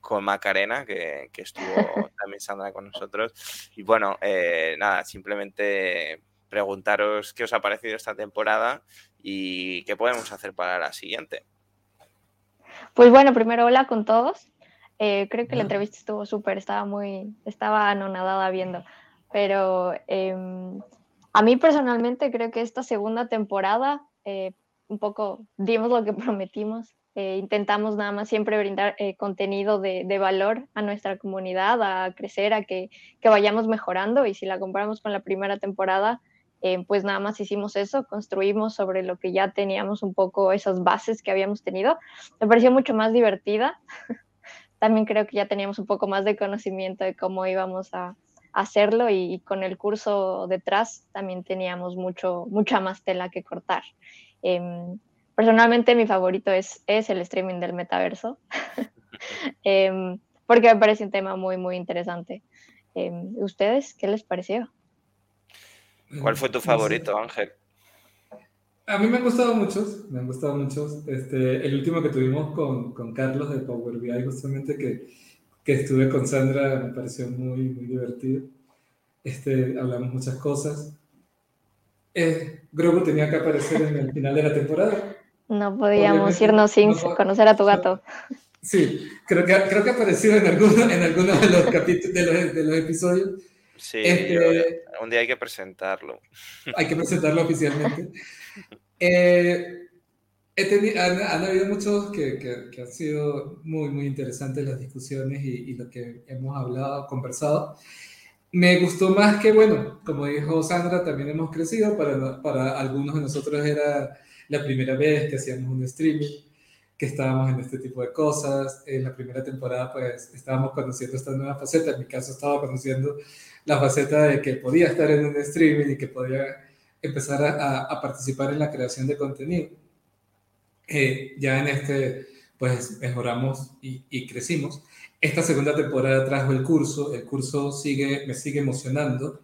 con Macarena, que, que estuvo también Sandra con nosotros. Y bueno, nada, simplemente preguntaros qué os ha parecido esta temporada y qué podemos hacer para la siguiente. Pues bueno, primero hola con todos. Eh, creo que la entrevista estuvo súper, estaba muy, estaba anonadada viendo, pero em, a mí personalmente creo que esta segunda temporada eh, un poco dimos lo que prometimos. Eh, intentamos nada más siempre brindar contenido de, de, valor a nuestra comunidad, a crecer, a que, que vayamos mejorando y si la comparamos con la primera temporada, eh, pues nada más hicimos eso, construimos sobre lo que ya teníamos un poco esas bases que habíamos tenido. Me pareció mucho más divertida. También creo que ya teníamos un poco más de conocimiento de cómo íbamos a, hacerlo y, con el curso detrás también teníamos mucho, mucha más tela que cortar. Em, personalmente mi favorito es, es el streaming del metaverso, em, porque me parece un tema muy, muy interesante. Em, ¿Ustedes qué les pareció? ¿Cuál fue tu favorito, Ángel? A mí me han gustado muchos, me han gustado muchos. Este, el último que tuvimos con, con Carlos de Power BI, justamente que, que, estuve con Sandra, me pareció muy, muy divertido. Este, hablamos muchas cosas. Eh, Grogu tenía que aparecer en el final de la temporada. No podíamos irnos sin conocer a tu gato. Sí, creo que, creo que apareció en algunos en alguno de los capítulos de los, de los episodios Sí, este, un día hay que presentarlo. Hay que presentarlo oficialmente. Eh, han, habido muchos que, que, han sido muy, muy interesantes las discusiones y, lo que hemos hablado, conversado. Me gustó más que, bueno, como dijo Sandra, también hemos crecido. Para, para algunos de nosotros era la primera vez que hacíamos un streaming, que estábamos en este tipo de cosas. En la primera temporada, pues, estábamos conociendo esta nueva faceta. En mi caso, estaba conociendo la faceta de que podía estar en un streaming y que podía empezar a, participar en la creación de contenido. Eh, ya en este, pues mejoramos y, crecimos. Esta segunda temporada trajo el curso, el curso sigue, me sigue emocionando.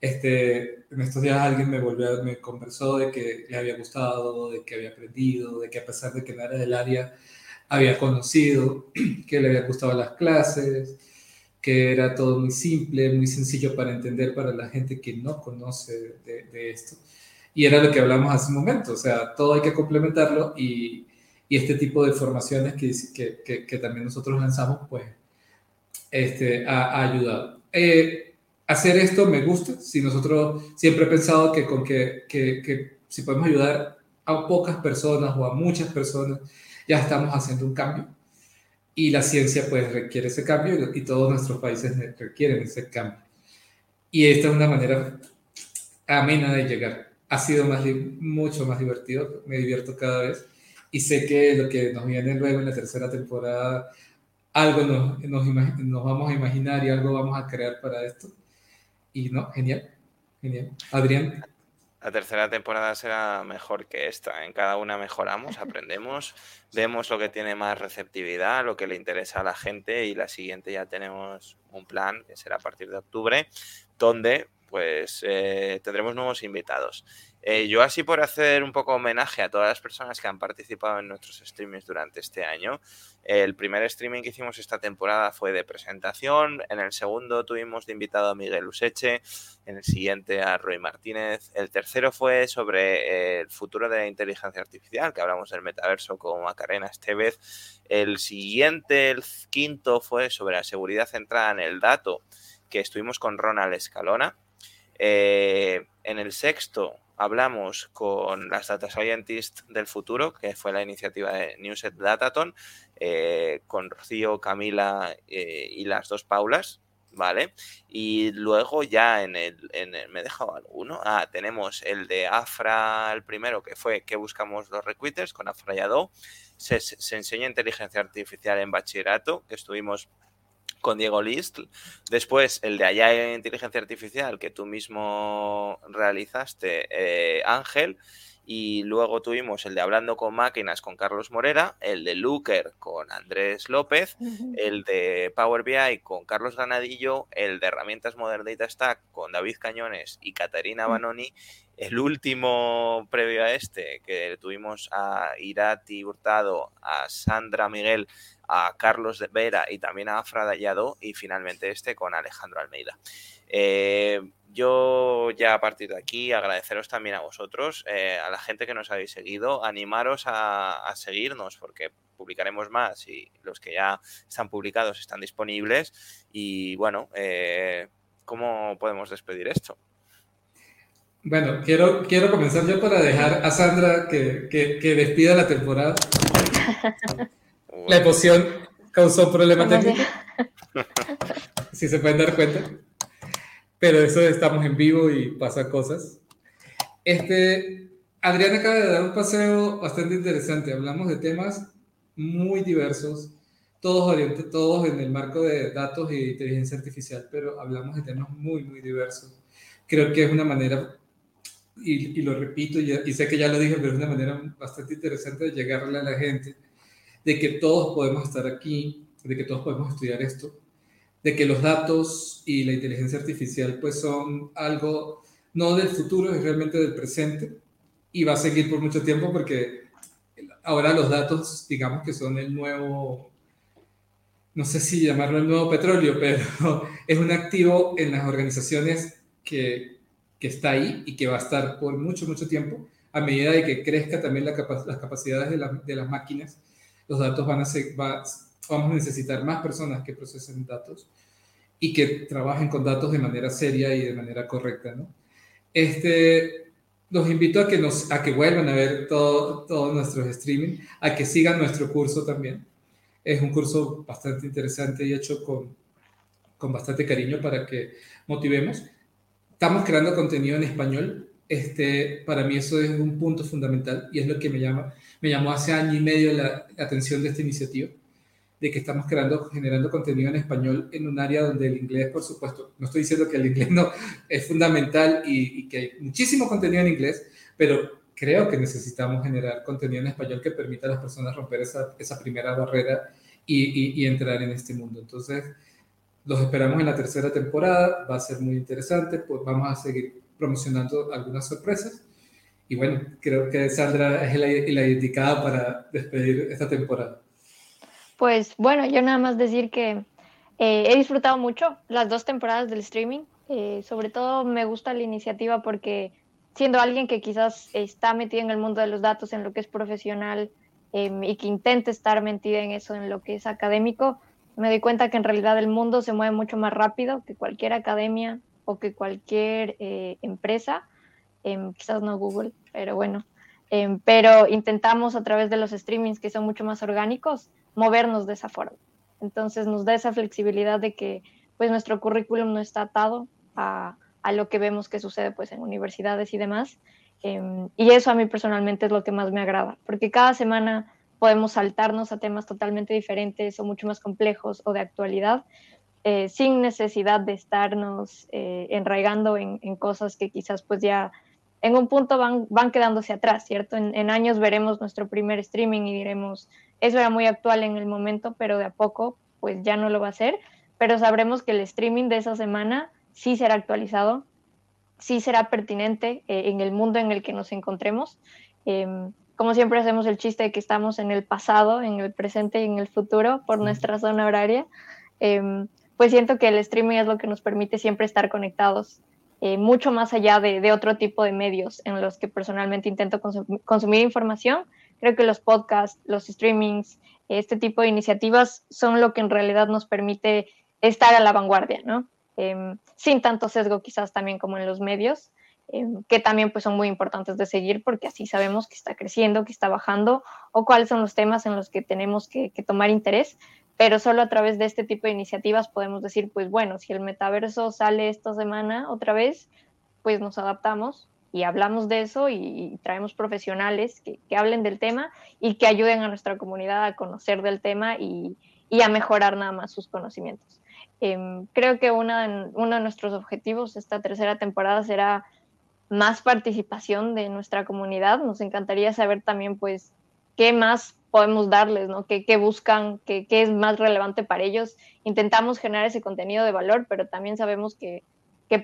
Este, en estos días alguien me volvió, me conversó de que le había gustado, de que había aprendido, de que a pesar de que no era del área, había conocido, que le había gustado las clases, que era todo muy simple, muy sencillo para entender para la gente que no conoce de, esto. Y era lo que hablamos hace un momento, o sea, todo hay que complementarlo y, este tipo de formaciones que, también nosotros lanzamos, pues, este, ha, ayudado. Eh, hacer esto me gusta, si nosotros siempre he pensado que con que, que si podemos ayudar a pocas personas o a muchas personas, ya estamos haciendo un cambio y la ciencia pues requiere ese cambio y todos nuestros países requieren ese cambio. Y esta es una manera amena de llegar. Ha sido más, mucho más divertido, me divierto cada vez y sé que lo que nos viene luego en la tercera temporada, algo nos, nos, nos vamos a imaginar y algo vamos a crear para esto. Y no, genial, genial. Adrián. La tercera temporada será mejor que esta. En cada una mejoramos, aprendemos, vemos lo que tiene más receptividad, lo que le interesa a la gente y la siguiente ya tenemos un plan que será a partir de octubre, donde pues eh, tendremos nuevos invitados. Eh, yo así por hacer un poco homenaje a todas las personas que han participado en nuestros streamings durante este año. El primer streaming que hicimos esta temporada fue de presentación, en el segundo tuvimos de invitado a Miguel Useche, en el siguiente a Roy Martínez, el tercero fue sobre el futuro de la inteligencia artificial, que hablamos del metaverso con Macarena Estevez, el siguiente, el quinto fue sobre la seguridad centrada en el dato, que estuvimos con Ronald Escalona. Eh, en el sexto hablamos con las Data Scientists del futuro, que fue la iniciativa de Newset Dataton, eh, con Rocío, Camila eh, y las dos Paulas, ¿vale? Y luego ya en el, en ¿me he dejado alguno? Ah, tenemos el de Afra, el primero, que fue que buscamos los requiters con Afra y Ado. Se, se enseña inteligencia artificial en bachillerato, que estuvimos con Diego List. Después, el de Allá en Inteligencia Artificial, que tú mismo realizaste, eh, Ángel. Y luego tuvimos el de Hablando con Máquinas con Carlos Morera, el de Looker con Andrés López, el de Power BI con Carlos Granadillo, el de Herramientas Modern Data Stack con David Cañones y Caterina mm. Banoni. El último previo a este, que tuvimos a Irati Hurtado, a Sandra Miguel, a Carlos de Vera y también a Afra Dallado, y finalmente este con Alejandro Almeida. Eh, yo ya a partir de aquí agradeceros también a vosotros, eh, a la gente que nos habéis seguido, animaros a, seguirnos porque publicaremos más y los que ya están publicados están disponibles. Y bueno, eh, ¿cómo podemos despedir esto? Bueno, quiero, quiero comenzar yo para dejar a Sandra que, que, despida la temporada. La emoción causó problemas técnicos. si se pueden dar cuenta pero eso estamos en vivo y pasan cosas. Este, Adrián acaba de dar un paseo bastante interesante. Hablamos de temas muy diversos, todos, todos en el marco de datos y inteligencia artificial, pero hablamos de temas muy, muy diversos. Creo que es una manera, y, lo repito, y, y, sé que ya lo dije, pero es una manera bastante interesante de llegarle a la gente, de que todos podemos estar aquí, de que todos podemos estudiar esto, de que los datos y la inteligencia artificial pues son algo no del futuro, es realmente del presente y va a seguir por mucho tiempo porque ahora los datos digamos que son el nuevo, no sé si llamarlo el nuevo petróleo, pero es un activo en las organizaciones que, que está ahí y que va a estar por mucho, mucho tiempo a medida de que crezca también la las capacidades de, de, las máquinas, los datos van a ser, va, vamos a necesitar más personas que procesen datos y que trabajen con datos de manera seria y de manera correcta. ¿no? Este, los invito a que, nos, a que vuelvan a ver todos todo nuestros streaming, a que sigan nuestro curso también. Es un curso bastante interesante y hecho con, con bastante cariño para que motivemos. Estamos creando contenido en español. Este, para mí eso es un punto fundamental y es lo que me, llama, me llamó hace año y medio la atención de esta iniciativa de que estamos creando, generando contenido en español en un área donde el inglés, por supuesto, no estoy diciendo que el inglés no es fundamental y, que hay muchísimo contenido en inglés, pero creo que necesitamos generar contenido en español que permita a las personas romper esa, esa primera barrera y, y, entrar en este mundo. Entonces, los esperamos en la tercera temporada, va a ser muy interesante, pues vamos a seguir promocionando algunas sorpresas. Y bueno, creo que Sandra es la, la indicada para despedir esta temporada. Pues bueno, yo nada más decir que eh, he disfrutado mucho las dos temporadas del streaming. Eh, sobre todo me gusta la iniciativa porque siendo alguien que quizás está metido en el mundo de los datos, en lo que es profesional em, y que intenta estar metida en eso, en lo que es académico, me doy cuenta que en realidad el mundo se mueve mucho más rápido que cualquier academia o que cualquier eh, empresa, em, quizás no Google, pero bueno. Em, pero intentamos a través de los streamings que son mucho más orgánicos movernos de esa forma. Entonces nos da esa flexibilidad de que pues nuestro currículum no está atado a, a lo que vemos que sucede pues en universidades y demás. Em, y eso a mí personalmente es lo que más me agrada, porque cada semana podemos saltarnos a temas totalmente diferentes o mucho más complejos o de actualidad, eh, sin necesidad de estarnos eh, enraigando en, en, cosas que quizás pues ya en un punto van, van quedándose atrás, ¿cierto? En, en años veremos nuestro primer streaming y diremos, eso era muy actual en el momento, pero de a poco pues ya no lo va a ser, pero sabremos que el streaming de esa semana sí será actualizado, sí será pertinente eh, en el mundo en el que nos encontremos. Como siempre hacemos el chiste de que estamos en el pasado, en el presente y en el futuro por nuestra zona horaria, em, pues siento que el streaming es lo que nos permite siempre estar conectados, eh, mucho más allá de, otro tipo de medios en los que personalmente intento consumir información, Creo que los podcasts, los streamings, este tipo de iniciativas son lo que en realidad nos permite estar a la vanguardia, ¿no? Em, sin tanto sesgo quizás también como en los medios, em, que también pues son muy importantes de seguir porque así sabemos que está creciendo, que está bajando o cuáles son los temas en los que tenemos que, que tomar interés, pero solo a través de este tipo de iniciativas podemos decir, pues bueno, si el metaverso sale esta semana otra vez, pues nos adaptamos y hablamos de eso y, traemos profesionales que, hablen del tema y que ayuden a nuestra comunidad a conocer del tema y, a mejorar nada más sus conocimientos. Em, creo que uno de nuestros objetivos esta tercera temporada será más participación de nuestra comunidad. Nos encantaría saber también, pues, qué más podemos darles, ¿no? ¿Qué, buscan? Qué, es más relevante para ellos? Intentamos generar ese contenido de valor, pero también sabemos que,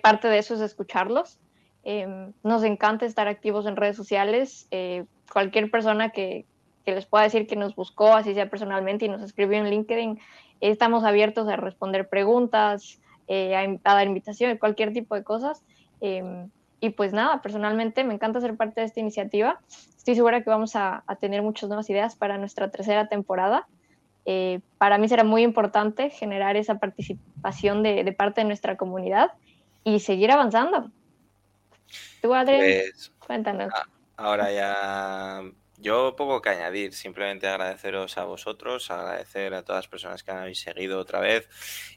parte de eso es escucharlos. Em, nos encanta estar activos en redes sociales. Eh, cualquier persona que, que, les pueda decir que nos buscó, así sea personalmente, y nos escribió en LinkedIn, estamos abiertos a responder preguntas, eh, a, dar invitaciones, cualquier tipo de cosas. Y pues nada, personalmente me encanta ser parte de esta iniciativa. Estoy segura que vamos a, tener muchas nuevas ideas para nuestra tercera temporada. Eh, para mí será muy importante generar esa participación de, parte de nuestra comunidad y seguir avanzando. Tú, Adrián, pues, cuéntanos. Ahora ya yo poco que añadir, simplemente agradeceros a vosotros, agradecer a todas las personas que habéis seguido otra vez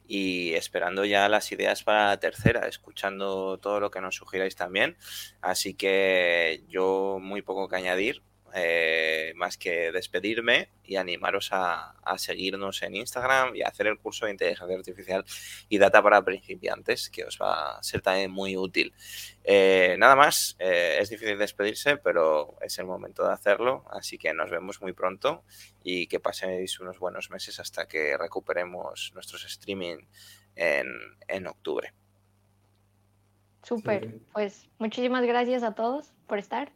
y esperando ya las ideas para la tercera, escuchando todo lo que nos sugiráis también. Así que yo muy poco que añadir, eh, más que despedirme y animaros a, seguirnos en Instagram y a hacer el curso de inteligencia artificial y data para principiantes, que os va a ser también muy útil. Eh, nada más, eh, es difícil despedirse, pero es el momento de hacerlo, así que nos vemos muy pronto y que paséis unos buenos meses hasta que recuperemos nuestros streaming en, en octubre. Súper, pues muchísimas gracias a todos por estar.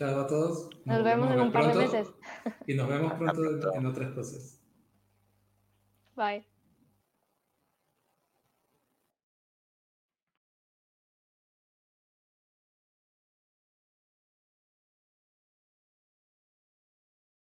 Chao a todos. Nos, vemos en un par de meses. Y nos vemos pronto en otras cosas. Bye.